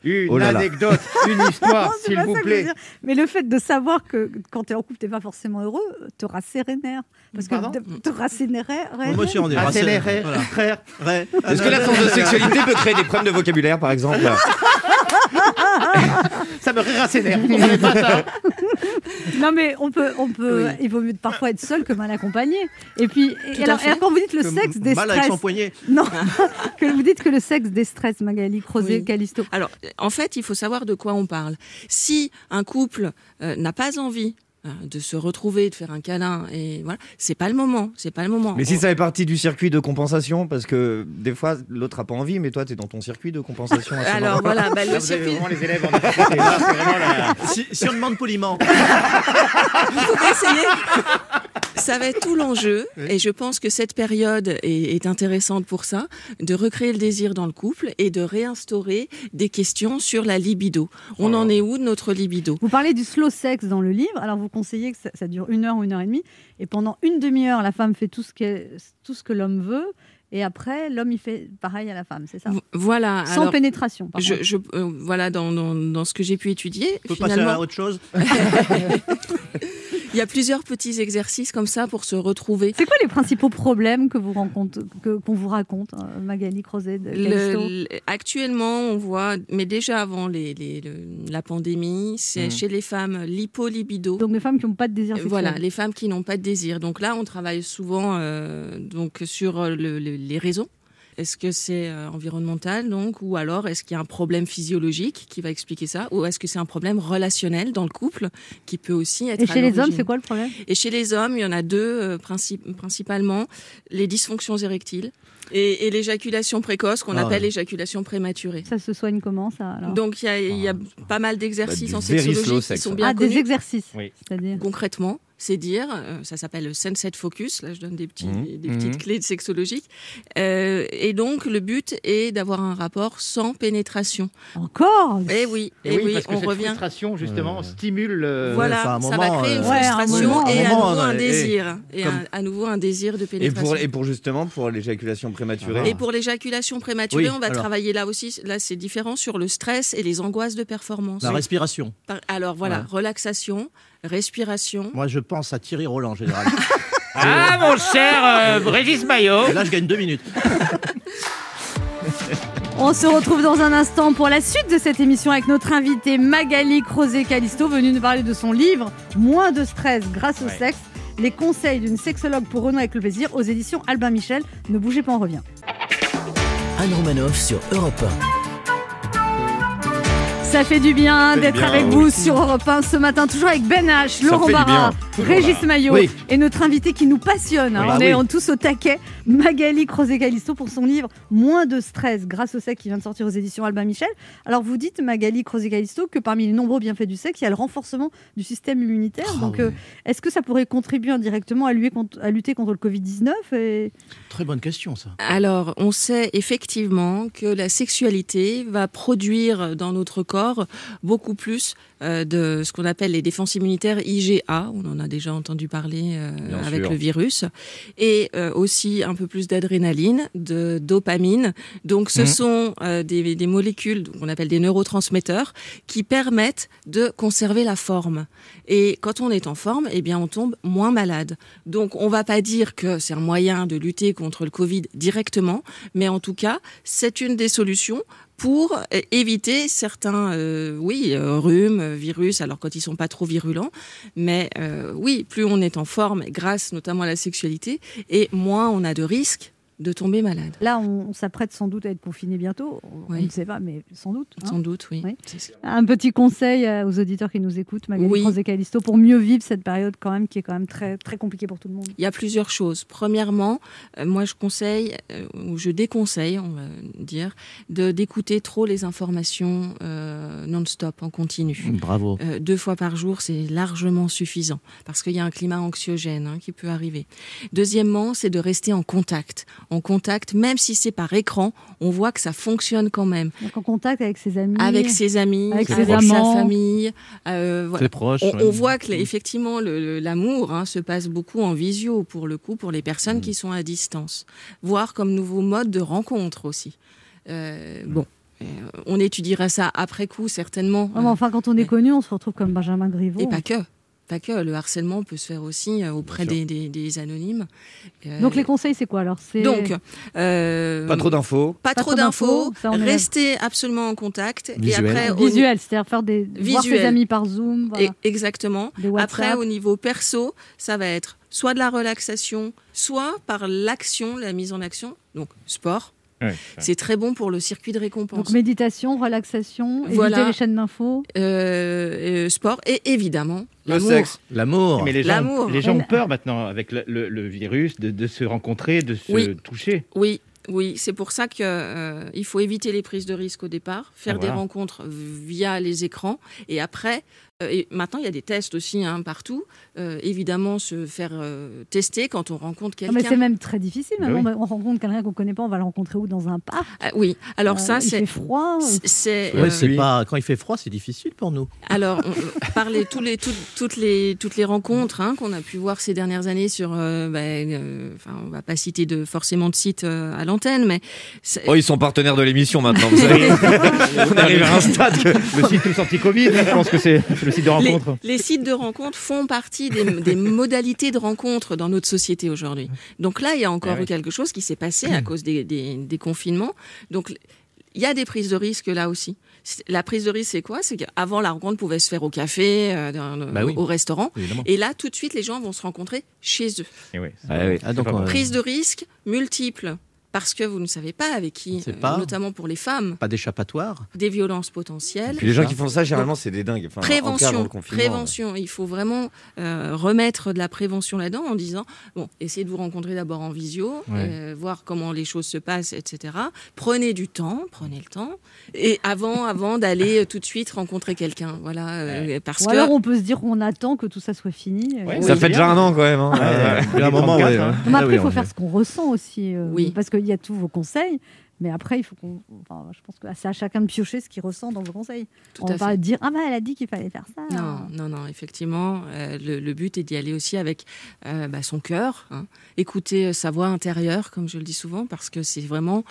Une Oh là là. anecdote, une [laughs] histoire, s'il vous plaît. Mais le fait de savoir que quand tu es en couple, tu n'es pas forcément heureux, te rassérénère. Parce que Pardon te rasséréner. Moi aussi, on est Voilà. Est-ce que l'absence de sexualité peut créer des problèmes de vocabulaire, par exemple [laughs] [laughs] Ça me rira ses nerfs. Vous comprenez pas ça Non mais on peut, on peut, Oui. il vaut mieux parfois être seul que mal accompagné. Et puis, et alors, quand vous dites le Que sexe Mal avec son poignet. non, [laughs] que vous dites que le sexe déstresse, Magali Crozet, Oui. Calisto. Alors, en fait, il faut savoir de quoi on parle. Si un couple euh, n'a pas envie de se retrouver, de faire un câlin, et voilà, c'est pas le moment. C'est pas le moment. Mais si On- ça fait partie du circuit de compensation, parce que des fois l'autre a pas envie, mais toi tu es dans ton circuit de compensation. à ce Alors voilà, bah, Là, le vous avez circuit. vraiment les élèves en. Là, vraiment la- Si, si on demande poliment. Vous essayer. Ça va être tout l'enjeu, et je pense que cette période est, est intéressante pour ça, de recréer le désir dans le couple et de réinstaurer des questions sur la libido. On en est où de notre libido? Vous parlez du slow sex dans le livre. Alors vous conseillez que ça, ça dure une heure ou une heure et demie, et pendant une demi-heure, la femme fait tout ce que tout ce que l'homme veut, et après l'homme il fait pareil à la femme, c'est ça? Voilà. Sans alors, pénétration. Par je, euh, voilà, dans, dans, dans ce que j'ai pu étudier, On peut passer finalement, à autre chose? [laughs] il y a plusieurs petits exercices comme ça pour se retrouver. C'est quoi les principaux problèmes que vous rencontrez, que qu'on vous raconte, euh, Magali Crozet de Le- actuellement, on voit, mais déjà avant les, les- le- la pandémie, c'est Mhm. chez les femmes l'hypolibido. Donc les femmes qui n'ont pas de désir sexuel. Voilà, les femmes qui n'ont pas de désir. Donc là, on travaille souvent euh, donc sur le- le- les raisons. Est-ce que c'est euh, environnemental donc ou alors est-ce qu'il y a un problème physiologique qui va expliquer ça ou est-ce que c'est un problème relationnel dans le couple qui peut aussi être Et à chez les hommes, c'est quoi le problème? Et chez les hommes, il y en a deux euh, princi- principalement les dysfonctions érectiles et, et l'éjaculation précoce qu'on Ah appelle ouais. l'éjaculation prématurée. Ça se soigne comment ça alors? Donc il y a, il y a pas mal d'exercices Bah, en sexologie qui sont bien Ah, des exercices. Oui. C'est-à-dire? Concrètement, c'est dire, euh, ça s'appelle le Sunset Focus, là je donne des, petits, Mhm. des petites Mhm. clés de sexologique. Euh, et donc le but est d'avoir un rapport sans pénétration. Encore? Eh oui, Et eh oui, oui, parce que on cette revient. frustration, justement, Euh, stimule. le- Voilà, ça, va créer une euh, Ouais, à un frustration moment, à un et à nouveau un euh, désir. Et comme- un- à nouveau un désir de Et pénétration. pour, et pour justement pour l'éjaculation prématurée. Et pour l'éjaculation prématurée, Oui, on va alors. travailler là aussi, là c'est différent, sur le stress et les angoisses de performance. La respiration. Par- Alors voilà, Ouais. relaxation, respiration. Moi, je pense à Thierry Roland en général. [laughs] Ah, mon cher euh, Régis Maillot Et là, je gagne deux minutes. [laughs] On se retrouve dans un instant pour la suite de cette émission avec notre invité Magali Crozet Calisto, venue nous parler de son livre Moins de stress grâce au Ouais. sexe. Les conseils d'une sexologue pour renouer avec le plaisir aux éditions Albin Michel. Ne bougez pas, on revient. Anne Romanoff sur Europe Ça fait du bien d'être avec oui. vous sur Europe 1 ce matin, toujours avec Ben H, Laurent Barra, Régis. Maillot Oui. et notre invité qui nous passionne. hein. Oui. On est oui. en tous au taquet, Magali Crozet-Calisto pour son livre Moins de stress grâce au sexe qui vient de sortir aux éditions Albin Michel. Alors vous dites, Magali Crozet-Calisto, que parmi les nombreux bienfaits du sexe, il y a le renforcement du système immunitaire. Ah Donc oui. euh, est-ce que ça pourrait contribuer indirectement à, lutter contre, à lutter contre le Covid-19 et... Très bonne question, ça. Alors, on sait effectivement que la sexualité va produire dans notre corps beaucoup plus euh, de ce qu'on appelle les défenses immunitaires IgA, on en a déjà entendu parler euh, avec sûr. le virus, et euh, aussi un peu plus d'adrénaline, de dopamine. Donc, ce Mhm. sont des, des molécules qu'on appelle des neurotransmetteurs qui permettent de conserver la forme. Et quand on est en forme, eh bien, on tombe moins malade. Donc, on va pas dire que c'est un moyen de lutter contre le Covid directement, mais en tout cas, c'est une des solutions pour euh, éviter certains, euh, oui, euh, rhumes, virus, alors quand ils sont pas trop virulents. Mais euh, oui, plus on est en forme, grâce notamment à la sexualité, et moins on a de risques de tomber malade. Là, on, s'apprête sans doute à être confiné bientôt. On Oui. ne sait pas, mais sans doute. hein. Sans doute, oui. Un petit conseil euh, aux auditeurs qui nous écoutent, Magali Oui. Calisto, pour mieux vivre cette période quand même qui est quand même très très compliquée pour tout le monde. Il y a plusieurs choses. Premièrement, euh, moi je conseille, euh, ou je déconseille, on va dire, de d'écouter trop les informations euh, non-stop, en continu. Bravo. Euh, deux fois par jour, c'est largement suffisant parce qu'il y a un climat anxiogène hein, qui peut arriver. Deuxièmement, c'est de rester en contact. En contact, même si c'est par écran, on voit que ça fonctionne quand même. Donc en contact avec ses amis. Avec ses amis, Avec avec, ses sa amants. famille. euh, voilà. C'est proche. On, ouais. on voit que effectivement l'amour hein, se passe beaucoup en visio pour le coup pour les personnes Mm. qui sont à distance, voire comme nouveau mode de rencontre aussi. Euh, bon, euh, on étudiera ça après coup certainement. Non, mais enfin, quand on est Ouais. connu, on se retrouve comme Benjamin Griveaux. Et pas que. Pas que. Le harcèlement peut se faire aussi euh, auprès des, des- des anonymes. Euh, Donc les conseils, c'est quoi alors? Donc, euh, Pas trop d'infos. pas, Pas trop d'infos, rester absolument en contact. Visuel. Et après, au- visuel, c'est-à-dire faire des voir ses Visuel. amis par Zoom. voilà. Et- exactement. Après, au niveau perso, ça va être soit de la relaxation, soit par l'action, la mise en action. Donc, sport. Ouais. C'est très bon pour le circuit de récompense. Donc méditation, relaxation, Voilà. éviter les chaînes d'infos. Euh, euh, sport et évidemment Le l'amour. sexe. L'amour. Mais les gens, les gens ont peur maintenant avec le, le- le virus de, de se rencontrer, de se Oui. toucher. Oui, oui, c'est pour ça que euh, faut éviter les prises de risque au départ, faire Ah, des rencontres via les écrans et après. Euh, et maintenant, il y a des tests aussi hein, partout. Euh, évidemment, se faire euh, tester quand on rencontre mais c'est quelqu'un. même très difficile. Maintenant, oui. on rencontre quelqu'un qu'on connaît pas, on va le rencontrer où? Dans un parc? Ah, oui, alors Euh, ça, il c'est. fait froid. C'est Ouais, pas quand il fait froid, c'est difficile pour nous. Alors, on, [laughs] par les, tous les, toutes- toutes, les, toutes les rencontres hein, qu'on a pu voir ces dernières années sur. euh, enfin, on va pas citer de, forcément de site euh, à l'antenne, mais. Oh, ils sont partenaires de l'émission maintenant. Vous [laughs] savez. On arrive à un stade que. [laughs] Le site tous anti-Covid, je pense que c'est le site de les, rencontre. les sites de rencontres font partie des, des [laughs] modalités de rencontre dans notre société aujourd'hui. Donc là, il y a encore Ah oui. quelque chose qui s'est passé à [clears throat] cause des, des- des confinements. Donc il y a des prises de risque là aussi. La prise de risque, c'est quoi? C'est qu'avant, la rencontre pouvait se faire au café, euh, dans- Bah oui. au restaurant. Évidemment. Et là, tout de suite, les gens vont se rencontrer chez eux. Et c'est Ah oui. Ah, donc, euh. Prise de risque multiple. Parce que vous ne savez pas avec qui, euh, pas. notamment pour les femmes, Pas d'échappatoire. des violences potentielles. Puis les gens qui font ça, généralement, c'est des dingues. Enfin, prévention, le prévention. Il faut vraiment euh, remettre de la prévention là-dedans en disant bon, essayez de vous rencontrer d'abord en visio, euh, voir comment les choses se passent, etc. Prenez du temps, prenez le temps, et avant, avant d'aller tout de suite rencontrer quelqu'un, voilà, euh, parce Ou que alors on peut se dire qu'on attend que tout ça soit fini. Ouais, Ça Oui, fait déjà un an quand même. hein. Ouais, ouais. Il y a un moment, 34, ouais, hein. ouais. Mais Ah après, il faut faire ce qu'on ressent aussi. euh, Oui. Parce qu'il y a tous vos conseils. Mais après, il faut qu'on. enfin, je pense que c'est à chacun de piocher ce qu'il ressent dans vos conseils. tout on à va fait. dire Ah, bah, elle a dit qu'il fallait faire ça. Non, non, non, effectivement, euh, le, le but est d'y aller aussi avec euh, bah, son cœur, hein. écouter euh, sa voix intérieure, comme je le dis souvent, parce que c'est vraiment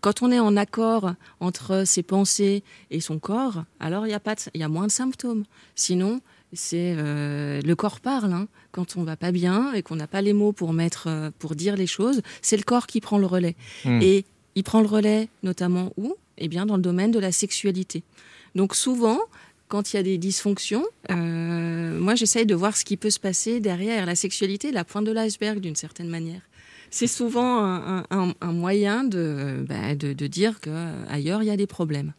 quand on est en accord entre ses pensées et son corps, alors il y a pas, il y a moins de symptômes. Sinon, c'est euh, le corps parle. hein. Quand on va pas bien et qu'on n'a pas les mots pour mettre, euh, pour dire les choses, c'est le corps qui prend le relais. Hmm. Et il prend le relais notamment où? Eh bien, dans le domaine de la sexualité. Donc souvent, quand il y a des dysfonctions, euh, moi j'essaye de voir ce qui peut se passer derrière. La sexualité la pointe de l'iceberg d'une certaine manière. C'est souvent un, un- un- un moyen de, bah, de, de dire qu'ailleurs il y a des problèmes,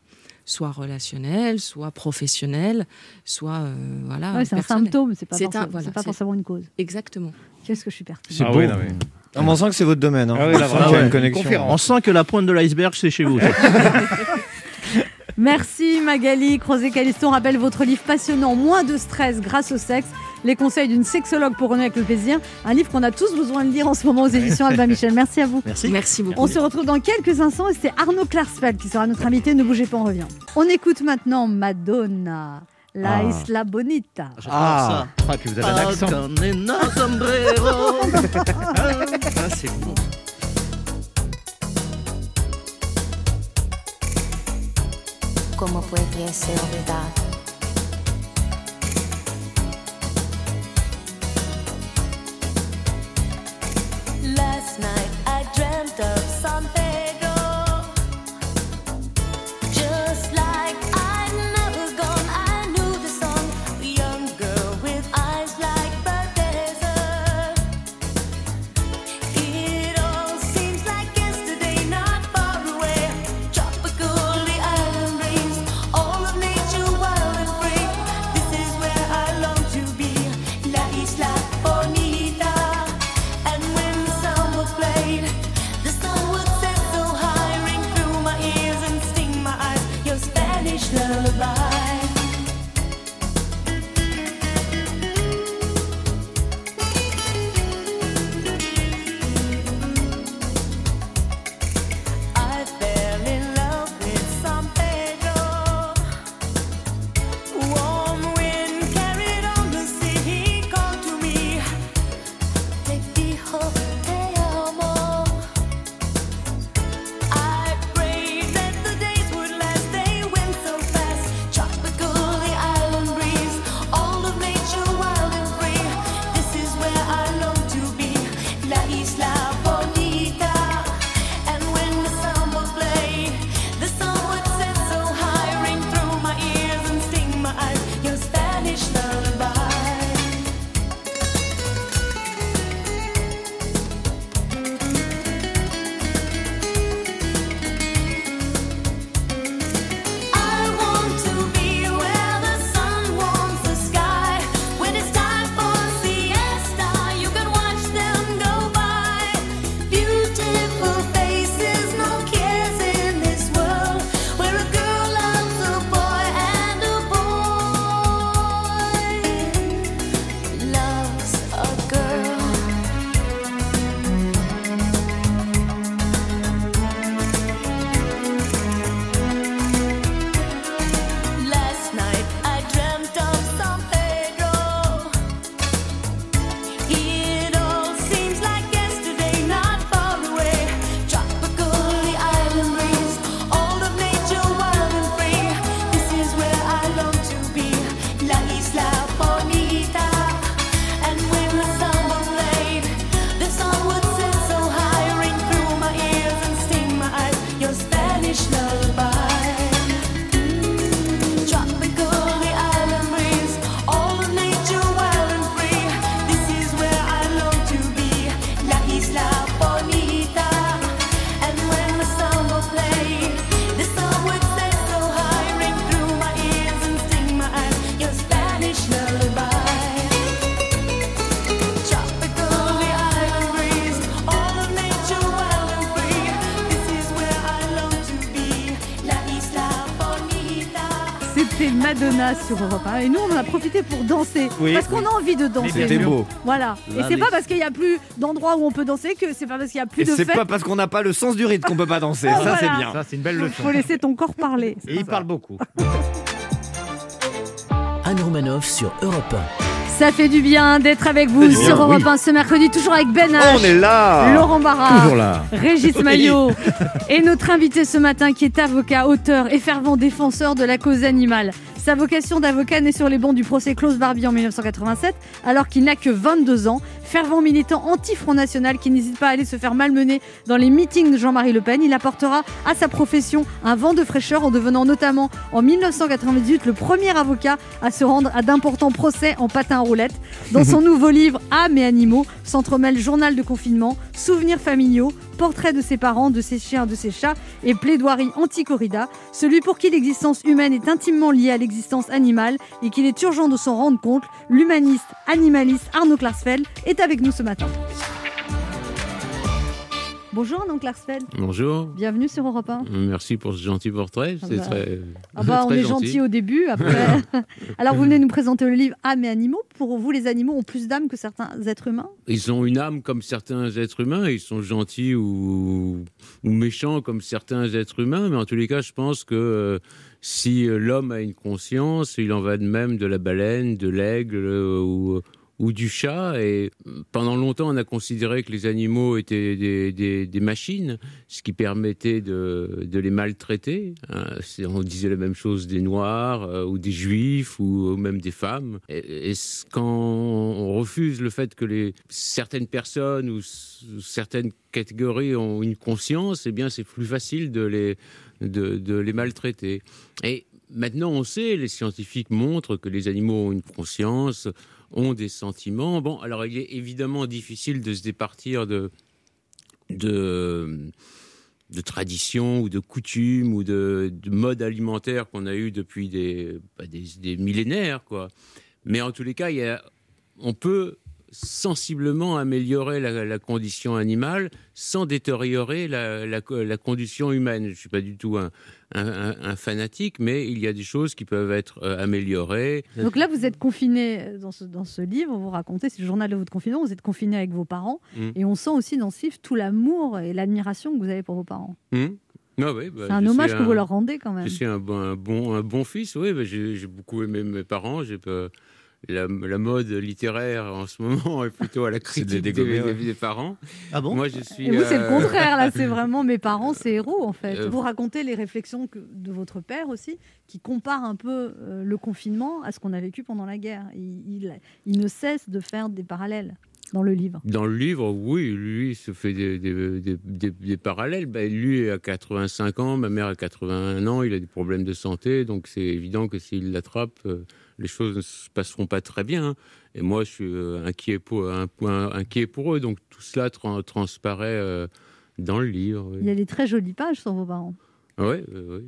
soit relationnels, soit professionnels, soit euh, voilà. Ouais, c'est un symptôme, c'est pas, C'est forcément- un- voilà, c'est pas forcément une cause. Exactement. Qu'est-ce que je suis pertinent. C'est Ah beau. oui, non, mais- Ah, mais on sent que c'est votre domaine. hein. Ah oui, là, sent ouais. une. On sent que la pointe de l'iceberg, c'est chez vous. [laughs] Merci Magali Crozet Calisto. On rappelle votre livre passionnant Moins de stress grâce au sexe. Les conseils d'une sexologue pour renouer avec le plaisir. Un livre qu'on a tous besoin de lire en ce moment aux éditions Albin Michel. Merci à vous. Merci. Merci beaucoup. On se retrouve dans quelques instants et c'est Arnaud Klarsfeld qui sera notre invité. Ne bougez pas, on revient. On écoute maintenant Madonna, La Ah. Isla Bonita. Ah, ah, puis vous avez un accent. [laughs] Ah, c'est bon. Sur Europe 1 et nous on en a profité pour danser Oui. parce qu'on a envie de danser. C'était beau. Voilà. Et c'est les- pas parce qu'il y a plus d'endroits où on peut danser que c'est pas parce qu'il y a plus Et de c'est pas parce qu'on n'a pas le sens du rythme qu'on peut pas danser. Ah, [laughs] ça, voilà. c'est bien. Ça, c'est une belle Il leçon. faut laisser ton corps parler. Et il parle beaucoup. [laughs] Anne Romanoff sur Europe Ça fait du bien d'être avec vous Bien, sur Europe oui. 1 ce mercredi, toujours avec Ben H. On est là Laurent Barra, Toujours là. Régis Oui. Maillot [laughs] et notre invité ce matin qui est avocat, auteur et fervent défenseur de la cause animale. Sa vocation d'avocat naît sur les bancs du procès Klaus Barbie en 1987, alors qu'il n'a que 22 ans. Fervent militant anti-Front National qui n'hésite pas à aller se faire malmener dans les meetings de Jean-Marie Le Pen, il apportera à sa profession un vent de fraîcheur en devenant notamment en 1998 le premier avocat à se rendre à d'importants procès en patin roulette. Dans son [laughs] nouveau livre Âme et animaux s'entremêlent journal de confinement, souvenirs familiaux, portraits de ses parents, de ses chiens, de ses chats et plaidoirie anti-corrida. Celui pour qui l'existence humaine est intimement liée à l'existence animale et qu'il est urgent de s'en rendre compte, l'humaniste animaliste Arnaud Klarsfeld est avec nous ce matin. Bonjour Arnaud Klarsfeld, Bonjour. bienvenue sur Europe 1. Merci pour ce gentil portrait. Ah C'est bah. très. Ah bah, on très est gentil au début. [laughs] Après... Alors, vous venez nous présenter le livre Âme et animaux. Pour vous, les animaux ont plus d'âme que certains êtres humains? Ils ont une âme comme certains êtres humains. Ils sont gentils ou, ou méchants comme certains êtres humains. Mais en tous les cas, je pense que euh, si l'homme a une conscience, il en va de même de la baleine, de l'aigle euh, ou, ou du chat. Et pendant longtemps, on a considéré que les animaux étaient des, machines, ce qui permettait de, les maltraiter. hein. On disait la même chose des Noirs euh, ou des Juifs ou même des femmes. Et, quand on refuse le fait que certaines personnes ou certaines catégories ont une conscience, eh bien, c'est plus facile de les, de les maltraiter. Et maintenant, on sait, les scientifiques montrent que les animaux ont une conscience, ont des sentiments. Bon, alors il est évidemment difficile de se départir de, de, de traditions ou de coutumes ou de, de modes alimentaires qu'on a eu depuis des, bah, des, des millénaires, quoi. Mais en tous les cas, il y a, on peut sensiblement améliorer la, la condition animale sans détériorer la, la- la condition humaine. Je ne suis pas du tout un, un- fanatique, mais il y a des choses qui peuvent être euh, améliorées. Donc là, vous êtes confiné dans ce, dans ce livre, vous racontez, c'est le journal de votre confinement, vous êtes confiné avec vos parents. Mm. Et on sent aussi dans ce livre tout l'amour et l'admiration que vous avez pour vos parents. Hmm Ah oui, bah, c'est un hommage que un- vous leur rendez quand même. Je suis un bon, un bon, un bon fils, oui. bah, j'ai j'ai beaucoup aimé mes parents. J'ai pas- la, la mode littéraire en ce moment est plutôt à la critique des, dégommer, ouais. des- des parents. Ah bon Moi, je suis. Et vous, c'est le euh, contraire, là, c'est [laughs] vraiment mes parents, c'est héros en fait. Euh, Vous racontez les réflexions que- de votre père aussi, qui compare un peu euh, le confinement à ce qu'on a vécu pendant la guerre. Il, il- il ne cesse de faire des parallèles dans le livre. Dans le livre, oui, lui il se fait des, des- des- des- des parallèles. Ben, lui a 85 ans, ma mère a 81 ans, il a des problèmes de santé, donc c'est évident que s'il l'attrape, euh, les choses ne se passeront pas très bien. hein. Et moi, je suis euh, inquiet pour, un point inquiet pour eux, donc tout cela tran- transparaît euh, dans le livre. oui. Il y a des très jolies pages sur vos parents. Oui,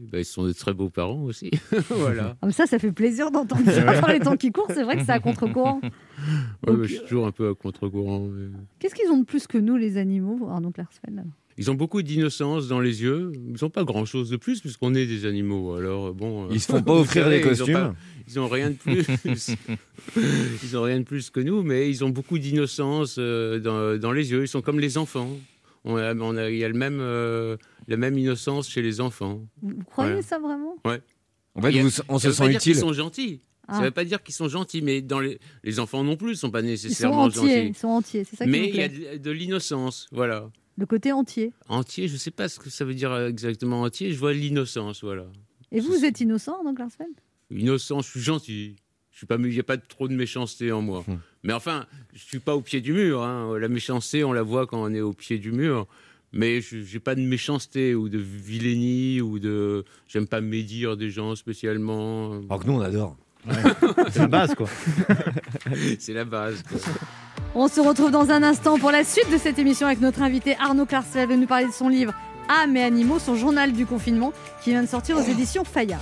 Ben, ils sont de très beaux parents aussi. [laughs] voilà. Ah, ça, ça fait plaisir d'entendre ça [laughs] par les temps qui courent. C'est vrai que c'est à contre-courant. [laughs] Ouais, ben, je suis toujours un peu à contre-courant. mais- Qu'est-ce qu'ils ont de plus que nous, les animaux, Arnaud Klarsfeld Ils ont beaucoup d'innocence dans les yeux. Ils n'ont pas grand-chose de plus puisqu'on est des animaux. Alors bon. euh, Ils se font pas [laughs] offrir savez, des ils costumes. Ils ont rien de plus. [laughs] ils ont rien de plus que nous, mais ils ont beaucoup d'innocence euh, dans, dans les yeux. Ils sont comme les enfants. On a, on a- il y a le même, euh, la même innocence chez les enfants. Vous croyez Voilà. ça vraiment? Ouais. En fait, vous- on se sent utile. qu'ils sont gentils. Ah. Ça ne veut pas dire qu'ils sont gentils, mais dans les, les enfants non plus ne sont pas Ils sont nécessairement entiers, gentils. ils sont entiers, c'est ça qui Mais il y a de l'innocence, voilà. Le côté entier. Entier, je ne sais pas ce que ça veut dire exactement entier. Je vois l'innocence, voilà. Et vous, vous êtes innocent, Arnaud Klarsfeld Innocent, je suis gentil. Je suis pas, il n'y a pas trop de méchanceté en moi. Hum. Mais enfin, je suis pas au pied du mur. hein. La méchanceté, on la voit quand on est au pied du mur. Mais je n'ai pas de méchanceté ou de vilainie ou de. J'aime pas médire des gens spécialement. Alors que nous, on adore. [laughs] C'est la base, quoi. [laughs] C'est la base. quoi. On se retrouve dans un instant pour la suite de cette émission avec notre invité Arnaud Klarsfeld va nous parler de son livre Âme et animaux, son journal du confinement qui vient de sortir aux éditions Fayard.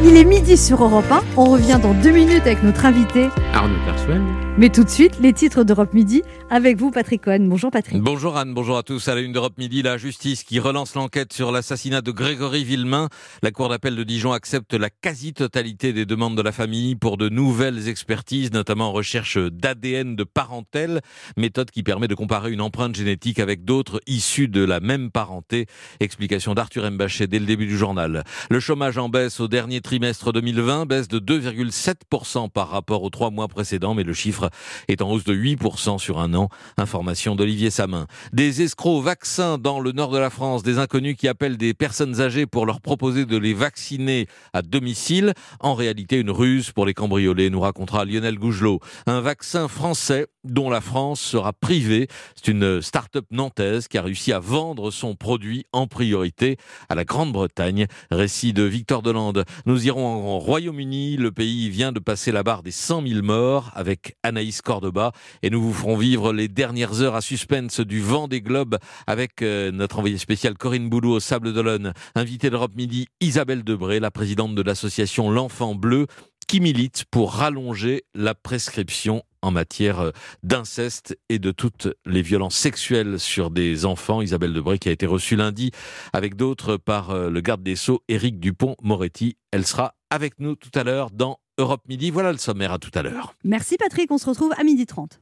Il est midi sur Europe 1. On revient dans deux minutes avec notre invité. Arnaud Perswell. Mais tout de suite, les titres d'Europe Midi avec vous, Patrick Cohen. Bonjour Patrick. Bonjour Anne, bonjour à tous. À la une d'Europe Midi, la justice qui relance l'enquête sur l'assassinat de Grégory Villemain. La cour d'appel de Dijon accepte la quasi-totalité des demandes de la famille pour de nouvelles expertises, notamment en recherche d'ADN de parentèle, méthode qui permet de comparer une empreinte génétique avec d'autres issues de la même parenté. Explication d'Arthur Mbaché dès le début du journal. Le chômage en baisse au dernier trimestre 2020, baisse de 2,7% par rapport aux trois mois précédents, mais le chiffre est en hausse de 8% sur un an. Information d'Olivier Samin. Des escrocs vaccins dans le nord de la France, des inconnus qui appellent des personnes âgées pour leur proposer de les vacciner à domicile. En réalité, une ruse pour les cambrioler, nous racontera Lionel Gougelot. Un vaccin français dont la France sera privée. C'est une start-up nantaise qui a réussi à vendre son produit en priorité à la Grande-Bretagne. Récit de Victor Delande. Nous irons en Royaume-Uni. Le pays vient de passer la barre des 100 000 morts avec Anaïs Cordoba et nous vous ferons vivre les dernières heures à suspense du vent des globes avec euh, notre envoyé spécial Corinne Boulou au Sable d'Olonne. Invité d'Europe Midi, Isabelle Debré, la présidente de l'association L'Enfant Bleu qui milite pour rallonger la prescription en matière euh, d'inceste et de toutes les violences sexuelles sur des enfants. Isabelle Debré qui a été reçue lundi avec d'autres par euh, le garde des Sceaux Éric Dupont-Moretti. Elle sera avec nous tout à l'heure dans Europe Midi. Voilà le sommaire à tout à l'heure. Merci Patrick, on se retrouve à 12h30.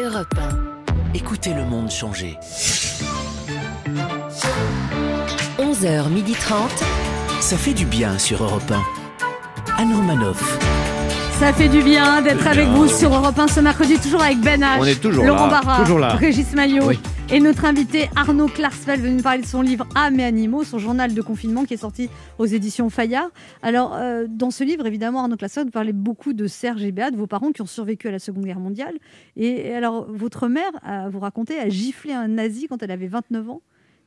Europe Écoutez le monde changer. 11h30. Ça fait du bien sur Europe 1. Anne Romanoff. Ça fait du bien d'être avec vous sur Europe 1 ce mercredi, toujours avec Ben H, On est toujours Laurent là, Barra, toujours là. Régis Maillot Oui. et notre invité Arnaud Klarsfeld venu nous parler de son livre Âme et animaux, son journal de confinement qui est sorti aux éditions Fayard. Alors, euh, dans ce livre, évidemment, Arnaud Klarsfeld parlait beaucoup de Serge et Béat, de vos parents qui ont survécu à la Seconde Guerre mondiale. Et alors, votre mère, à vous raconter, a giflé un nazi quand elle avait 29 ans.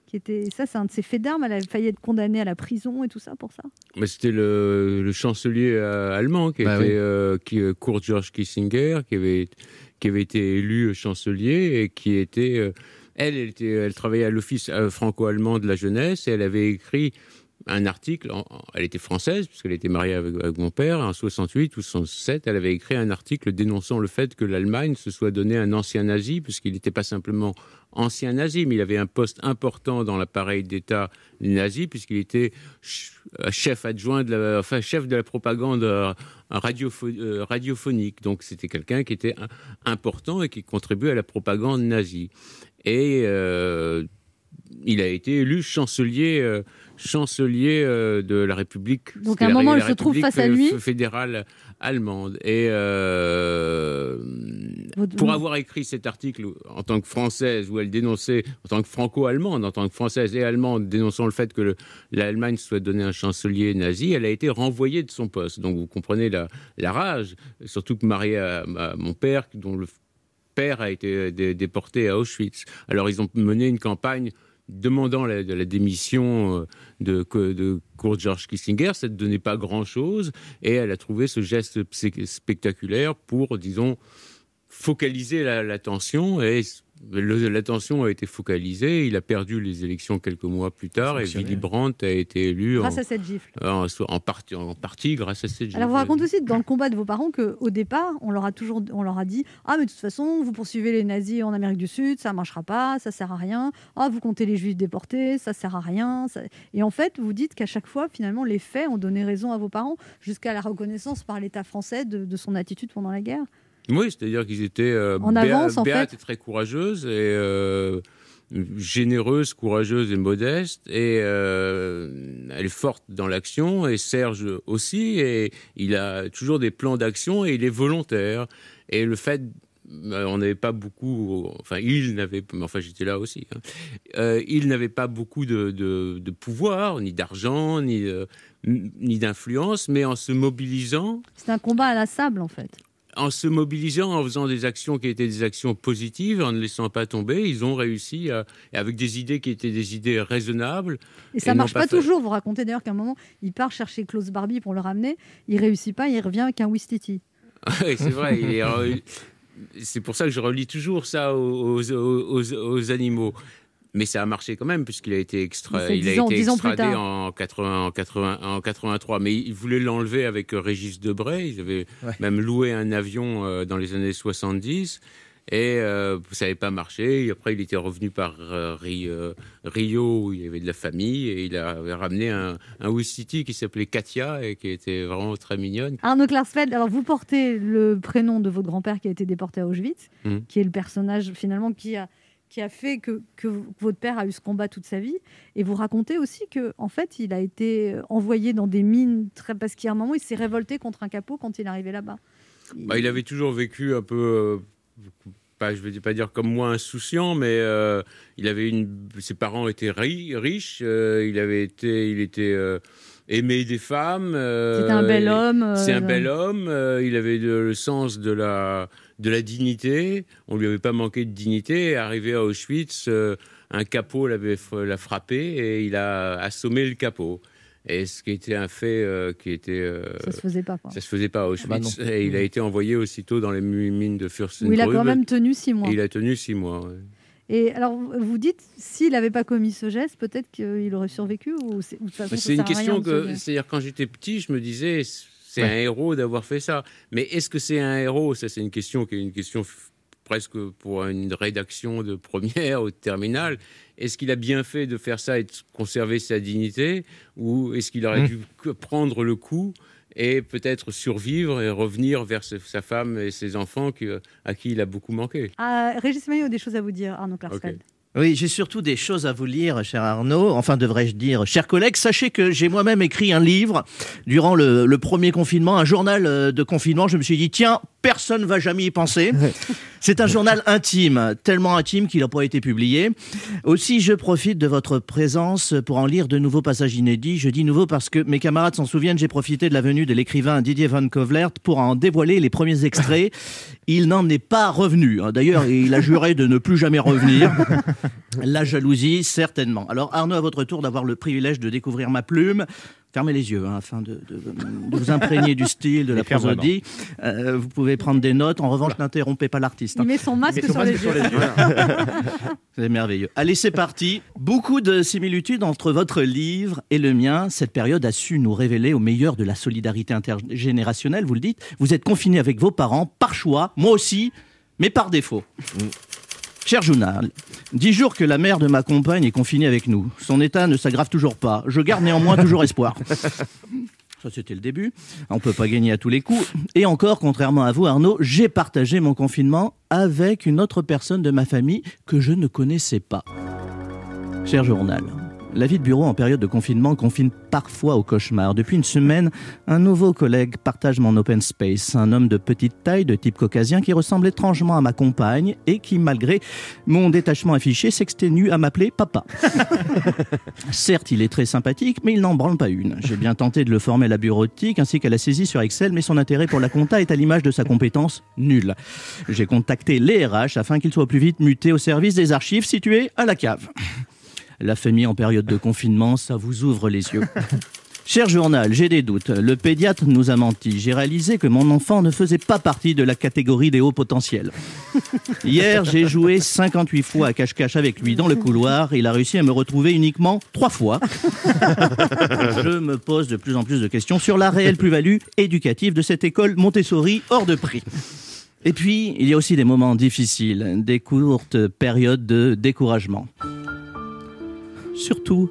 Qui était, ça, c'est un de ses faits d'armes. Elle a failli être condamnée à la prison et tout ça pour ça. Mais c'était le, le chancelier euh, allemand qui Bah était oui. euh, qui, euh, Kurt George Kissinger, qui avait, qui avait été élu chancelier et qui était. euh, elle, elle, était, elle travaillait à l'office euh, franco-allemand de la jeunesse et elle avait écrit un article. en- elle était française puisqu'elle était mariée avec, avec mon père en 68 ou 67. Elle avait écrit un article dénonçant le fait que l'Allemagne se soit donné un ancien nazi puisqu'il n'était pas simplement ancien nazi, mais il avait un poste important dans l'appareil d'État nazi puisqu'il était ch- chef adjoint de la, enfin chef de la propagande euh, euh, radiophonique. Donc c'était quelqu'un qui était important et qui contribuait à la propagande nazie. Et euh, il a été élu chancelier, chancelier euh, de la République. Donc, à un moment, elle se trouve face à lui. f- fédérale allemande. Et euh, Votre- pour avoir écrit cet article en tant que française, où elle dénonçait, en tant que franco-allemande, en tant que française et allemande, dénonçant le fait que le- l'Allemagne soit donné un chancelier nazi, elle a été renvoyée de son poste. Donc vous comprenez la, la rage, surtout que mariée à, à mon père, dont le père a été dé- déporté à Auschwitz. Alors ils ont mené une campagne demandant la, démission euh, de, de Kurt George Kissinger, ça ne donnait pas grand-chose, et elle a trouvé ce geste spectaculaire pour, disons, focaliser la- l'attention, et l'attention a été focalisée, il a perdu les élections quelques mois plus tard, et. Willy Brandt a été élu Grâce en, à cette gifle. en, en partie, en partie grâce à cette Alors, vous racontez aussi dans le combat de vos parents qu'au départ, on leur a toujours on leur a dit Ah, mais de toute façon, vous poursuivez les nazis en Amérique du Sud, ça ne marchera pas, ça sert à rien. Ah, vous comptez les juifs déportés, ça sert à rien. ça- Et en fait, vous dites qu'à chaque fois, finalement, les faits ont donné raison à vos parents, jusqu'à la reconnaissance par l'État français de, de son attitude pendant la guerre. Oui, c'est-à-dire qu'ils étaient. euh, En avance, en fait. était très courageuse et euh, généreuse, courageuse et modeste. Et euh, elle est forte dans l'action. Et Serge aussi. Et il a toujours des plans d'action et il est volontaire. Et le fait. euh, On n'avait pas beaucoup, enfin il n'avait, enfin j'étais là aussi. hein. Euh, il n'avait pas beaucoup de, de- de pouvoir, ni d'argent, ni, euh, ni d'influence, mais en se mobilisant, C'est un combat à la sable, en fait. En se mobilisant, en faisant des actions qui étaient des actions positives, en ne laissant pas tomber, ils ont réussi, à- avec des idées qui étaient des idées raisonnables. Et ça n'ont marche pas, toujours. Vous racontez d'ailleurs qu'à un moment, il part chercher Klaus Barbie pour le ramener. Il réussit pas, il revient avec un Wistiti. [laughs] Oui, c'est vrai. il est- euh, c'est pour ça que je relis toujours ça aux, aux- aux- aux animaux. Mais ça a marché quand même, puisqu'il a été, extra... Il a ans- été extradé en, 80, en, 80, en 83. Mais il voulait l'enlever avec euh, Régis Debray. Ils avaient Ouais. même loué un avion euh, dans les années 70. Et euh, ça n'avait pas marché. Et après, il était revenu par euh, Ri- Rio, où il y avait de la famille. Et il avait ramené un, un Ouistiti qui s'appelait Katia et qui était vraiment très mignonne. Arnaud Klarsfeld, alors vous portez le prénom de votre grand-père qui a été déporté à Auschwitz, Mhm. qui est le personnage finalement qui a, qui a fait que, que votre père a eu ce combat toute sa vie. Et vous racontez aussi que en fait, il a été envoyé dans des mines très parce qu'à un moment, il s'est révolté contre un capot quand il est arrivé là-bas. Bah, il avait toujours vécu un peu, euh, pas, je vais pas dire comme moi insouciant, mais euh, il avait une, ses parents étaient ri- riches, euh, il avait été, il était euh, aimé des femmes. euh, C'était un bel homme, euh, C'est un bel homme. euh, il avait le sens de la de la dignité. On lui avait pas manqué de dignité. Arrivé à Auschwitz, euh, un capot l'avait l'a frappé et il a assommé le capot. Et ce qui était un fait euh, qui était euh, Ça se faisait pas. quoi. ça se faisait pas à Auschwitz. bah non. et il a été envoyé aussitôt dans les mines de Où Fürstengrube. il a quand même tenu six mois. Et il a tenu six mois. ouais. Et alors, vous dites, s'il n'avait pas commis ce geste, peut-être qu'il aurait survécu ou c'est C'est une question que, dire. c'est-à-dire quand j'étais petit, je me disais, c'est Ouais. un héros d'avoir fait ça. Mais est-ce que c'est un héros? Ça, c'est une question qui est une question presque pour une rédaction de première ou de terminale. Est-ce qu'il a bien fait de faire ça et de conserver sa dignité, ou est-ce qu'il aurait Mmh. dû prendre le coup et peut-être survivre et revenir vers sa femme et ses enfants qui- à qui il a beaucoup manqué? Ah, Régis Maillot a des choses à vous dire, Arnaud Klarsfeld. Oui, j'ai surtout des choses à vous lire, cher Arnaud. Enfin, devrais-je dire, chers collègues, sachez que j'ai moi-même écrit un livre durant le, le premier confinement, un journal euh, de confinement. Je me suis dit, tiens, personne ne va jamais y penser. C'est un journal intime, tellement intime qu'il n'a pas été publié. Aussi, je profite de votre présence pour en lire de nouveaux passages inédits. Je dis nouveau parce que mes camarades s'en souviennent, j'ai profité de la venue de l'écrivain Didier Van Kovlert pour en dévoiler les premiers extraits. [laughs] Il n'en est pas revenu. hein. D'ailleurs, il a juré de ne plus jamais revenir. [laughs] La jalousie, certainement. Alors, Arnaud, à votre tour d'avoir le privilège de découvrir ma plume. Fermez les yeux hein, afin de, de- de vous imprégner du style, de [laughs] la prosodie. Euh, vous pouvez prendre des notes. En revanche, n'interrompez pas l'artiste. hein. Il met son masque, met son sur, masque les sur yeux. les yeux. [laughs] C'est merveilleux. Allez, c'est parti. Beaucoup de similitudes entre votre livre et le mien. Cette période a su nous révéler au meilleur de la solidarité intergénérationnelle, vous le dites. Vous êtes confinés avec vos parents, par choix, moi aussi, mais par défaut. Cher journal, dix jours que la mère de ma compagne est confinée avec nous. Son état ne s'aggrave toujours pas. Je garde néanmoins [laughs] toujours espoir. Ça, c'était le début. On ne peut pas gagner à tous les coups. Et encore, contrairement à vous, Arnaud, j'ai partagé mon confinement avec une autre personne de ma famille que je ne connaissais pas. Cher journal, la vie de bureau en période de confinement confine parfois au cauchemar. Depuis une semaine, un nouveau collègue partage mon open space. Un homme de petite taille, de type caucasien, qui ressemble étrangement à ma compagne et qui, malgré mon détachement affiché, s'exténue à m'appeler papa. [laughs] Certes, il est très sympathique, mais il n'en branle pas une. J'ai bien tenté de le former à la bureautique ainsi qu'à la saisie sur Excel, mais son intérêt pour la compta est à l'image de sa compétence nulle. J'ai contacté les RH afin qu'il soit plus vite muté au service des archives situées à la cave. La famille en période de confinement, ça vous ouvre les yeux. [laughs] Cher journal, j'ai des doutes. Le pédiatre nous a menti. J'ai réalisé que mon enfant ne faisait pas partie de la catégorie des hauts potentiels. [laughs] Hier, j'ai joué 58 fois à cache-cache avec lui dans le couloir. Il a réussi à me retrouver uniquement trois fois. [laughs] Je me pose de plus en plus de questions sur la réelle plus-value éducative de cette école Montessori hors de prix. Et puis, il y a aussi des moments difficiles, des courtes périodes de découragement. Surtout,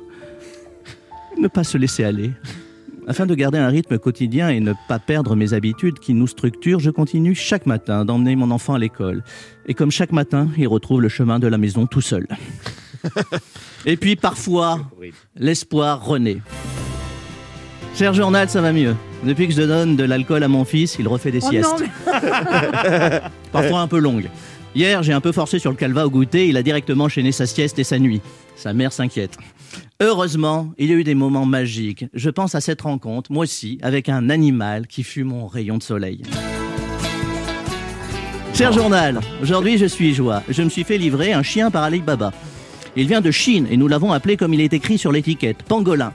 ne pas se laisser aller. Afin de garder un rythme quotidien et ne pas perdre mes habitudes qui nous structurent, je continue chaque matin d'emmener mon enfant à l'école. Et comme chaque matin, il retrouve le chemin de la maison tout seul. Et puis parfois, l'espoir renaît. Cher journal, ça va mieux. Depuis que je donne de l'alcool à mon fils, il refait des Oh siestes. mais- Parfois un peu longues. Hier, j'ai un peu forcé sur le calva au goûter, il a directement enchaîné sa sieste et sa nuit. Sa mère s'inquiète. Heureusement, il y a eu des moments magiques. Je pense à cette rencontre, moi aussi, avec un animal qui fut mon rayon de soleil. Cher journal, aujourd'hui je suis joie. Je me suis fait livrer un chien par Alibaba. Il vient de Chine et nous l'avons appelé comme il est écrit sur l'étiquette, pangolin.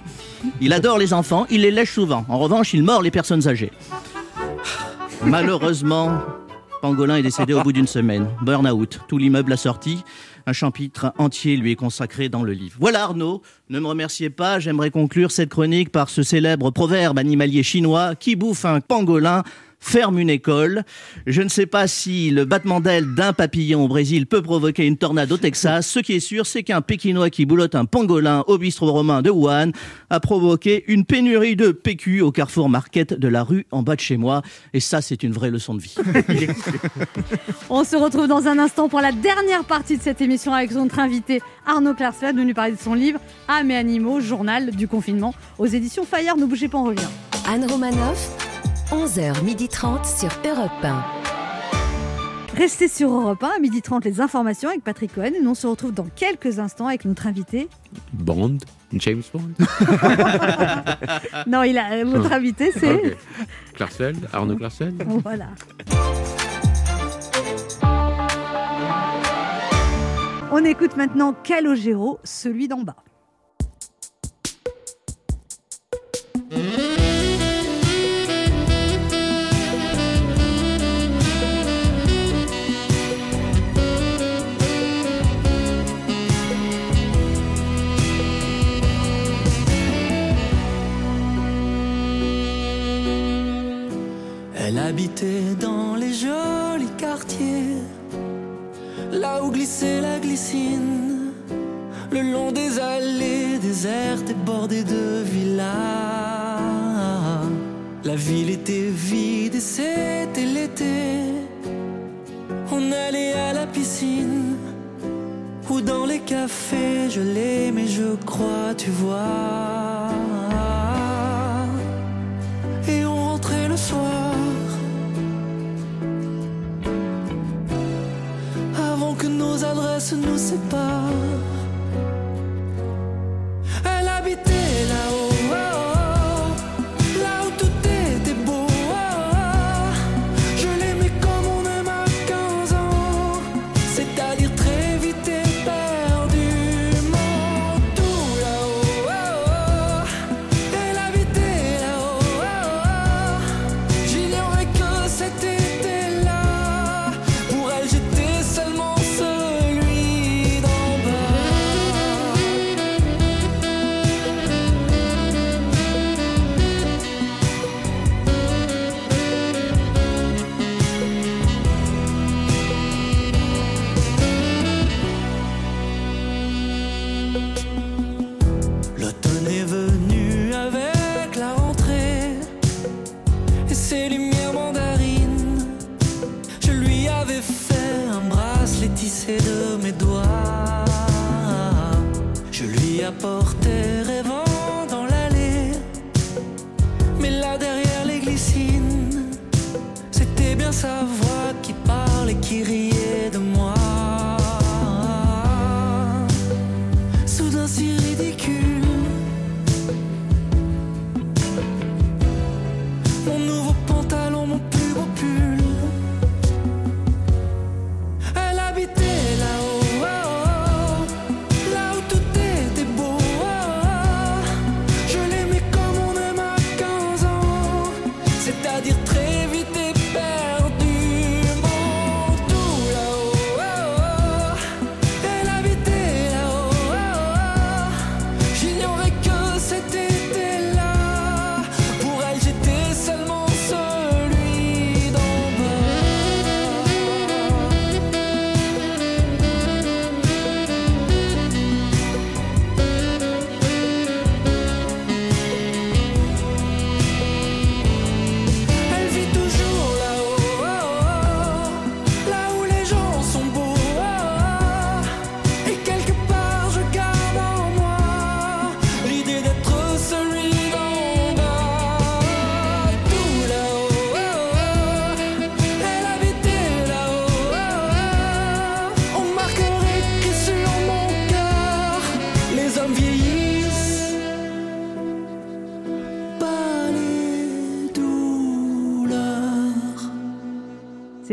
Il adore les enfants, il les lèche souvent. En revanche, il mord les personnes âgées. Malheureusement, Pangolin est décédé au bout d'une semaine. Burn-out. Tout l'immeuble a sorti. Un chapitre entier lui est consacré dans le livre. Voilà Arnaud, ne me remerciez pas, j'aimerais conclure cette chronique par ce célèbre proverbe animalier chinois qui bouffe un pangolin ferme une école. Je ne sais pas si le battement d'aile d'un papillon au Brésil peut provoquer une tornade au Texas. Ce qui est sûr, c'est qu'un Pékinois qui boulotte un pangolin au bistrot romain de Wuhan a provoqué une pénurie de PQ au Carrefour Market de la rue en bas de chez moi. Et ça, c'est une vraie leçon de vie. [laughs] On se retrouve dans un instant pour la dernière partie de cette émission avec notre invité Arnaud Klarsfeld, venu parler de son livre Âmes et animaux, journal du confinement aux éditions Fayard. Ne bougez pas, on revient. Anne Romanoff, 11h30 sur Europe 1. Restez sur Europe 1 à 12h30 les informations avec Patrick Cohen et nous on se retrouve dans quelques instants avec notre invité. Bond? James Bond? [laughs] Non, il a votre invité c'est. Klarsfeld Arnaud Klarsfeld voilà. On écoute maintenant Calogero, celui d'en bas. Dans les jolis quartiers, là où glissait la glycine, le long des allées désertes et bordées de villas. La ville était vide et c'était l'été. On allait à la piscine ou dans les cafés, je l'aimais, je crois, tu vois. Adresses nous séparent. Elle habitait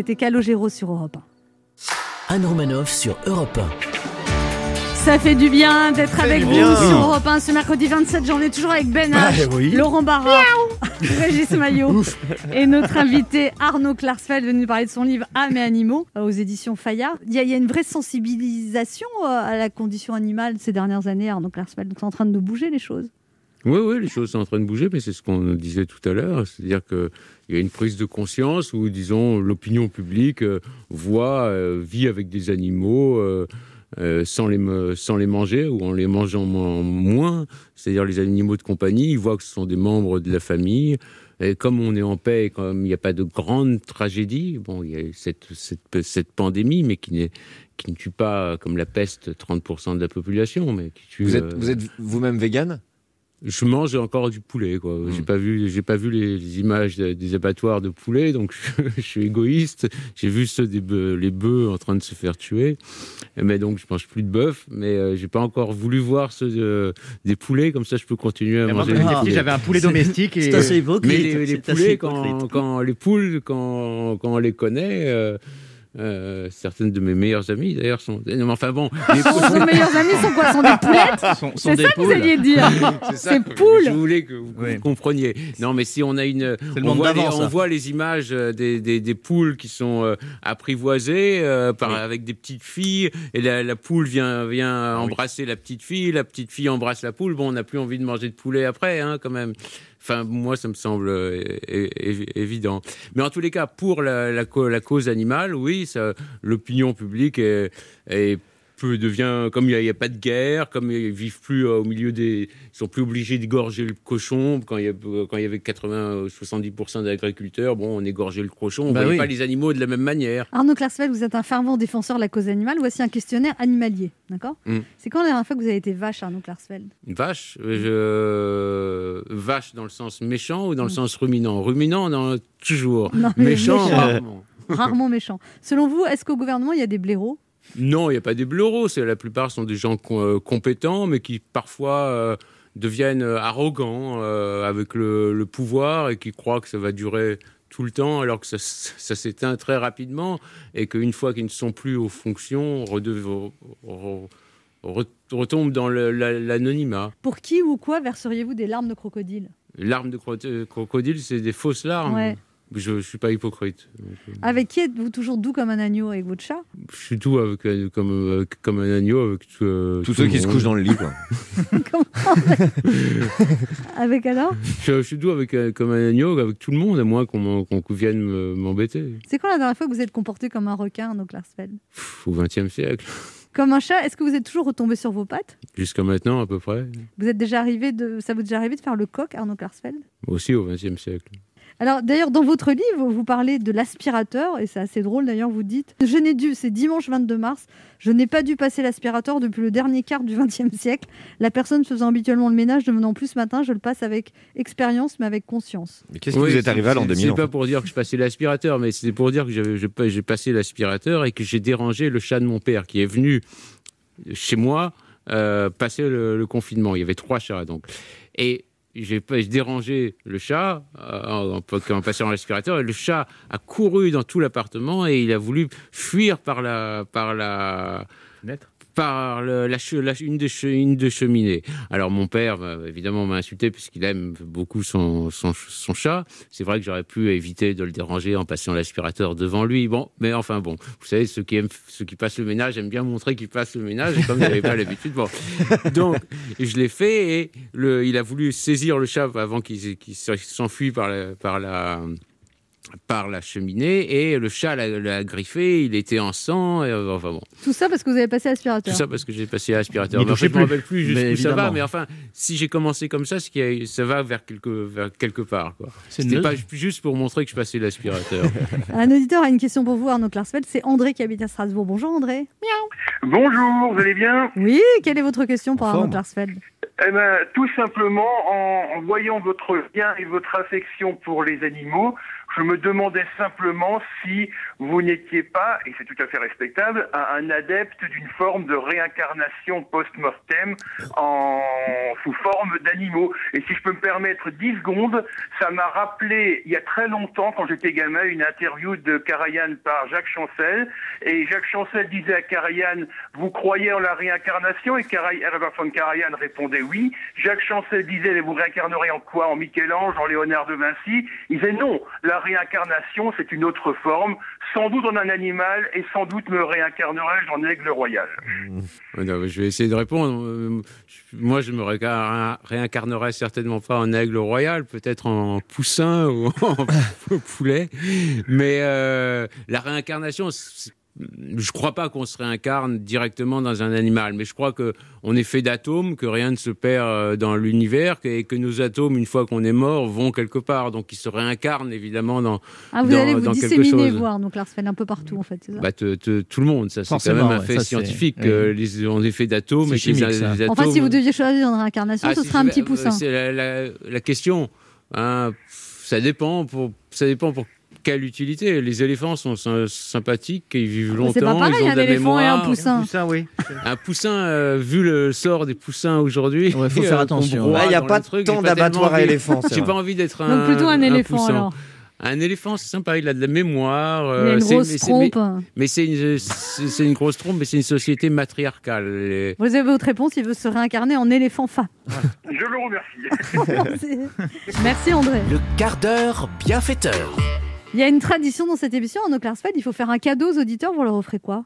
C'était Calogero sur Europe 1. Anne Romanoff sur Europe Ça fait du bien d'être avec vous bien. sur Europe 1 ce mercredi 27 janvier, toujours avec Ben Bah H, oui. Laurent Barra, [laughs] Régis Maillot et notre invité Arnaud Klarsfeld venu nous parler de son livre Âme et animaux euh, aux éditions Fayard. Il y, a, il y a une vraie sensibilisation euh, à la condition animale ces dernières années, Arnaud Klarsfeld. Donc c'est en train de bouger les choses. Oui, oui, les choses sont en train de bouger, mais c'est ce qu'on disait tout à l'heure. C'est-à-dire qu'il y a une prise de conscience où, disons, l'opinion publique euh, voit, euh, vit avec des animaux euh, sans, les, me- sans les manger ou en les mangeant moins. C'est-à-dire les animaux de compagnie, ils voient que ce sont des membres de la famille. Et comme on est en paix, et comme il n'y a pas de grande tragédie, bon, il y a cette, cette, cette pandémie, mais qui, n'est, qui ne tue pas, comme la peste, 30% de la population, mais qui tue... Vous êtes, euh, vous êtes vous-même vegan je mange encore du poulet, quoi. J'ai pas vu, j'ai pas vu les, les images de- des abattoirs de poulet, donc [laughs] je, suis égoïste. J'ai vu ceux des bœufs, les bœufs en train de se faire tuer, mais donc je mange plus de bœuf. Mais euh, j'ai pas encore voulu voir ceux de- des poulets, comme ça je peux continuer à Mais manger. des j'avais un poulet domestique et- C'est assez hypocrite, Mais les, poulets, quand les poules, quand, quand on les connaît. euh, euh, certaines de mes meilleures amies d'ailleurs sont. Non, mais enfin bon. [laughs] les poules- Vos meilleurs amis sont quoi? Sont des [laughs] poulettes? Sont- sont C'est ça que vous alliez dire [laughs] C'est ça C'est que poules Je voulais que vous compreniez. Non, mais si on a une. On voit, les, d'avant, ça. on voit les images euh, des, des, des poules qui sont euh, apprivoisées euh, par, avec des petites filles, et la, la poule vient, vient embrasser la petite fille, la petite fille embrasse la poule. Bon, on n'a plus envie de manger de poulet après, hein, quand même. Enfin, moi, ça me semble euh, évident. Mais en tous les cas, pour la, cause animale, oui, l'opinion publique est peu devient comme il n'y a, pas de guerre, comme ils vivent plus euh, au milieu des, ils sont plus obligés d'égorger le cochon quand il y, a, quand il y avait 80 70% d'agriculteurs, bon, on égorgeait le cochon, on Bah voyait oui. pas les animaux de la même manière. Arnaud Klarsfeld, vous êtes un fervent défenseur de la cause animale. Voici un questionnaire animalier. D'accord Mm. C'est quand la dernière fois que vous avez été vache, Arnaud Klarsfeld Une vache, euh, je... vache dans le sens méchant ou dans le sens ruminant? Ruminant, dans... toujours. Non, mais méchant, méchant. rarement. Rarement méchant. Selon vous, est-ce qu'au gouvernement, il y a des blaireaux? Non, il n'y a pas des blaireaux. La plupart sont des gens euh, compétents, mais qui parfois euh, deviennent euh, arrogants avec le, le pouvoir et qui croient que ça va durer tout le temps, alors que ça, s'éteint très rapidement et qu'une fois qu'ils ne sont plus aux fonctions, redev- re- re- retombent dans l'anonymat. Pour qui ou quoi verseriez-vous des larmes de crocodile? Larmes de cro- crocodile, c'est des fausses larmes. Ouais. Je ne suis pas hypocrite. Donc, euh, Avec qui êtes-vous toujours doux comme un agneau avec votre chat? Je suis tout avec, euh, comme, euh, comme un agneau avec euh, Tous tout ceux qui se couchent dans le lit, quoi. [laughs] Avec alors Je, je suis doux avec, comme un agneau, avec tout le monde, à moins qu'on qu'on vienne me- m'embêter. C'est quand la dernière fois que vous êtes comporté comme un requin, Arnaud Klarsfeld Pff, Au XXe siècle, Comme un chat, est-ce que vous êtes toujours retombé sur vos pattes? Jusqu'à maintenant à peu près. Vous êtes déjà arrivé de, ça vous est déjà arrivé de faire le coq, Arnaud Klarsfeld Aussi au XXe siècle. Alors d'ailleurs, dans votre livre, vous parlez de l'aspirateur, et c'est assez drôle d'ailleurs, vous dites « Je n'ai dû, c'est dimanche 22 mars, je n'ai pas dû passer l'aspirateur depuis le dernier quart du XXe siècle. La personne faisant habituellement le ménage ne venant plus ce matin, je le passe avec expérience, mais avec conscience. » Mais qu'est-ce qui vous est arrivé à l'an c'est- 2000 C'est pas pour dire que je passais l'aspirateur, mais c'est pour dire que j'ai passé l'aspirateur et que j'ai dérangé le chat de mon père qui est venu chez moi euh, passer le, le confinement. Il y avait trois chats donc. Et j'ai dérangé le chat euh, en, en- en passant l'aspirateur et le chat a couru dans tout l'appartement et il a voulu fuir par la par la par le- la, la- une, des une des cheminées. Alors mon père, bah, évidemment, m'a insulté puisqu'il aime beaucoup son, son, chat. C'est vrai que j'aurais pu éviter de le déranger en passant l'aspirateur devant lui. Bon, mais enfin bon, vous savez, ceux qui, aiment, ceux qui passent le ménage aiment bien montrer qu'ils passent le ménage, comme il pas l'habitude. Bon. Donc, je l'ai fait et le, il a voulu saisir le chat avant qu'il qu'il s'enfuit par la, par la par la cheminée et le chat l'a griffé, il était en sang, et, euh, enfin bon. Tout ça parce que vous avez passé l'aspirateur. Tout ça parce que j'ai passé l'aspirateur. Mais en fait, touchez je me plus. rappelle plus jusqu'où Mais ça va, mais enfin, si j'ai commencé comme ça, c'est qu'il y a- ça va vers quelque, vers quelque part. C'était une- pas ju- juste pour montrer que je passais l'aspirateur. [laughs] [laughs] Un auditeur a une question pour vous, Arnaud Klarsfeld. C'est André qui habite à Strasbourg. Bonjour André. Bonjour, vous allez bien? Oui, quelle est votre question pour En Arnaud forme. Klarsfeld Eh ben, tout simplement, en, en voyant votre lien et votre affection pour les animaux, je me demandais simplement si vous n'étiez pas, et c'est tout à fait respectable, un, adepte d'une forme de réincarnation post-mortem en sous forme d'animaux. Et si je peux me permettre 10 secondes, ça m'a rappelé, il y a très longtemps, quand j'étais gamin, une interview de Karajan par Jacques Chancel. Et Jacques Chancel disait à Karajan, vous croyez en la réincarnation? Et Karajan, von Karajan répondait oui. Jacques Chancel disait, mais vous réincarnerez en quoi? En Michel-Ange, en Léonard de Vinci? Il disait non, la réincarnation, c'est une autre forme, sans doute en un animal, et sans doute me réincarnerai-je en aigle royal. Mais je vais essayer de répondre. Euh, Moi, je me réincarnerai certainement pas en aigle royal, peut-être en poussin ou [laughs] en poulet. Mais euh, la réincarnation, je crois pas qu'on se réincarne directement dans un animal, mais je crois que on est fait d'atomes, que rien ne se perd euh, dans l'univers, que- et que nos atomes, une fois qu'on est mort, vont quelque part. Donc, ils se réincarnent évidemment dans, Ah, vous dans, allez vous dans quelque disséminer, chose. voir, donc Larsfeld, un peu partout, en fait, ça Bah, te- te- tout le monde, ça c'est quand même un ouais, fait ça, scientifique. euh, les, on est fait d'atomes. Les Enfin, si atomes- vous deviez choisir une réincarnation, Ah, ce si serait un petit poussin. C'est la, la- la question. hein. ça dépend pour ça dépend pour quelle utilité. Les éléphants sont sy- sympathiques, ils vivent Mais c'est pas longtemps, pareil, ils ont un de la éléphant et un mémoire. poussin. Ça, oui. Un poussin, euh, vu le sort des poussins aujourd'hui, Ouais, faut [laughs] faire attention. Ah, il y a pas le truc, tant d'abattoirs à éléphants, J'ai pas envie d'être un. Donc plutôt un éléphant, poussin. alors. Un éléphant, c'est sympa, il a de la mémoire. Il a euh, une c'est- grosse mais- trompe. Mais c'est une, c'est c'est une grosse trompe, mais c'est une société matriarcale. Vous avez votre réponse, il veut se réincarner en éléphant fat. Je le remercie. [laughs] Merci André. Le quart d'heure bienfaiteur. Il y a une tradition dans cette émission, en Clarsfeld, il faut faire un cadeau aux auditeurs, vous leur offrez quoi?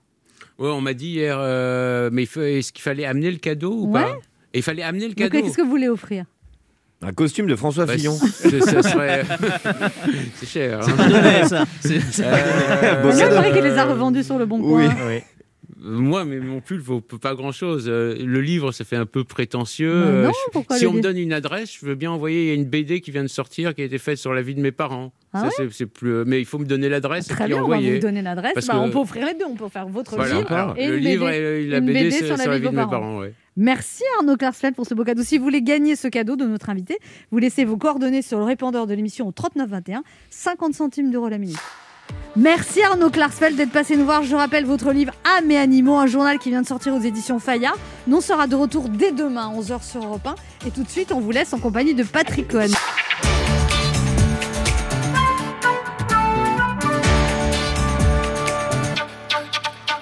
Ouais, on m'a dit hier, euh, mais est-ce qu'il fallait amener le cadeau ou Ouais. pas? Et il fallait amener le cadeau. Qu'est-ce que vous voulez offrir? Un costume de François Bah, Fillon. c'est- ça serait- [laughs] c'est cher. C'est hein. pas donné, ça. C'est- Euh, les a revendus sur le bon coin. Euh, Moi, mais mon pull vaut p- pas grand-chose. Euh, Le livre, ça fait un peu prétentieux. Euh, non, je- si on me donne une adresse, je veux bien envoyer. Il y a une BD qui vient de sortir, qui a été faite sur la vie de mes parents. Ah Ça, ouais c'est- c'est plus. Mais il faut me donner l'adresse et puis bien, on va envoyer. vous donner l'adresse. Parce Bah, que- On peut offrir les deux, on peut faire votre Voilà. livre Alors, et le livre BD, et la BD, sur la vie de mes parents. parents. ouais. Merci Arnaud Klarsfeld pour ce beau cadeau. Si vous voulez gagner ce cadeau de notre invité, vous laissez vos coordonnées sur le répondeur de l'émission au 3921, 50 centimes d'euros la minute. Merci Arnaud Klarsfeld d'être passé nous voir. Je rappelle votre livre Âme et animaux, un journal qui vient de sortir aux éditions Fayard. Nous on sera de retour dès demain, 11h sur Europe 1. Et tout de suite, on vous laisse en compagnie de Patrick Cohen.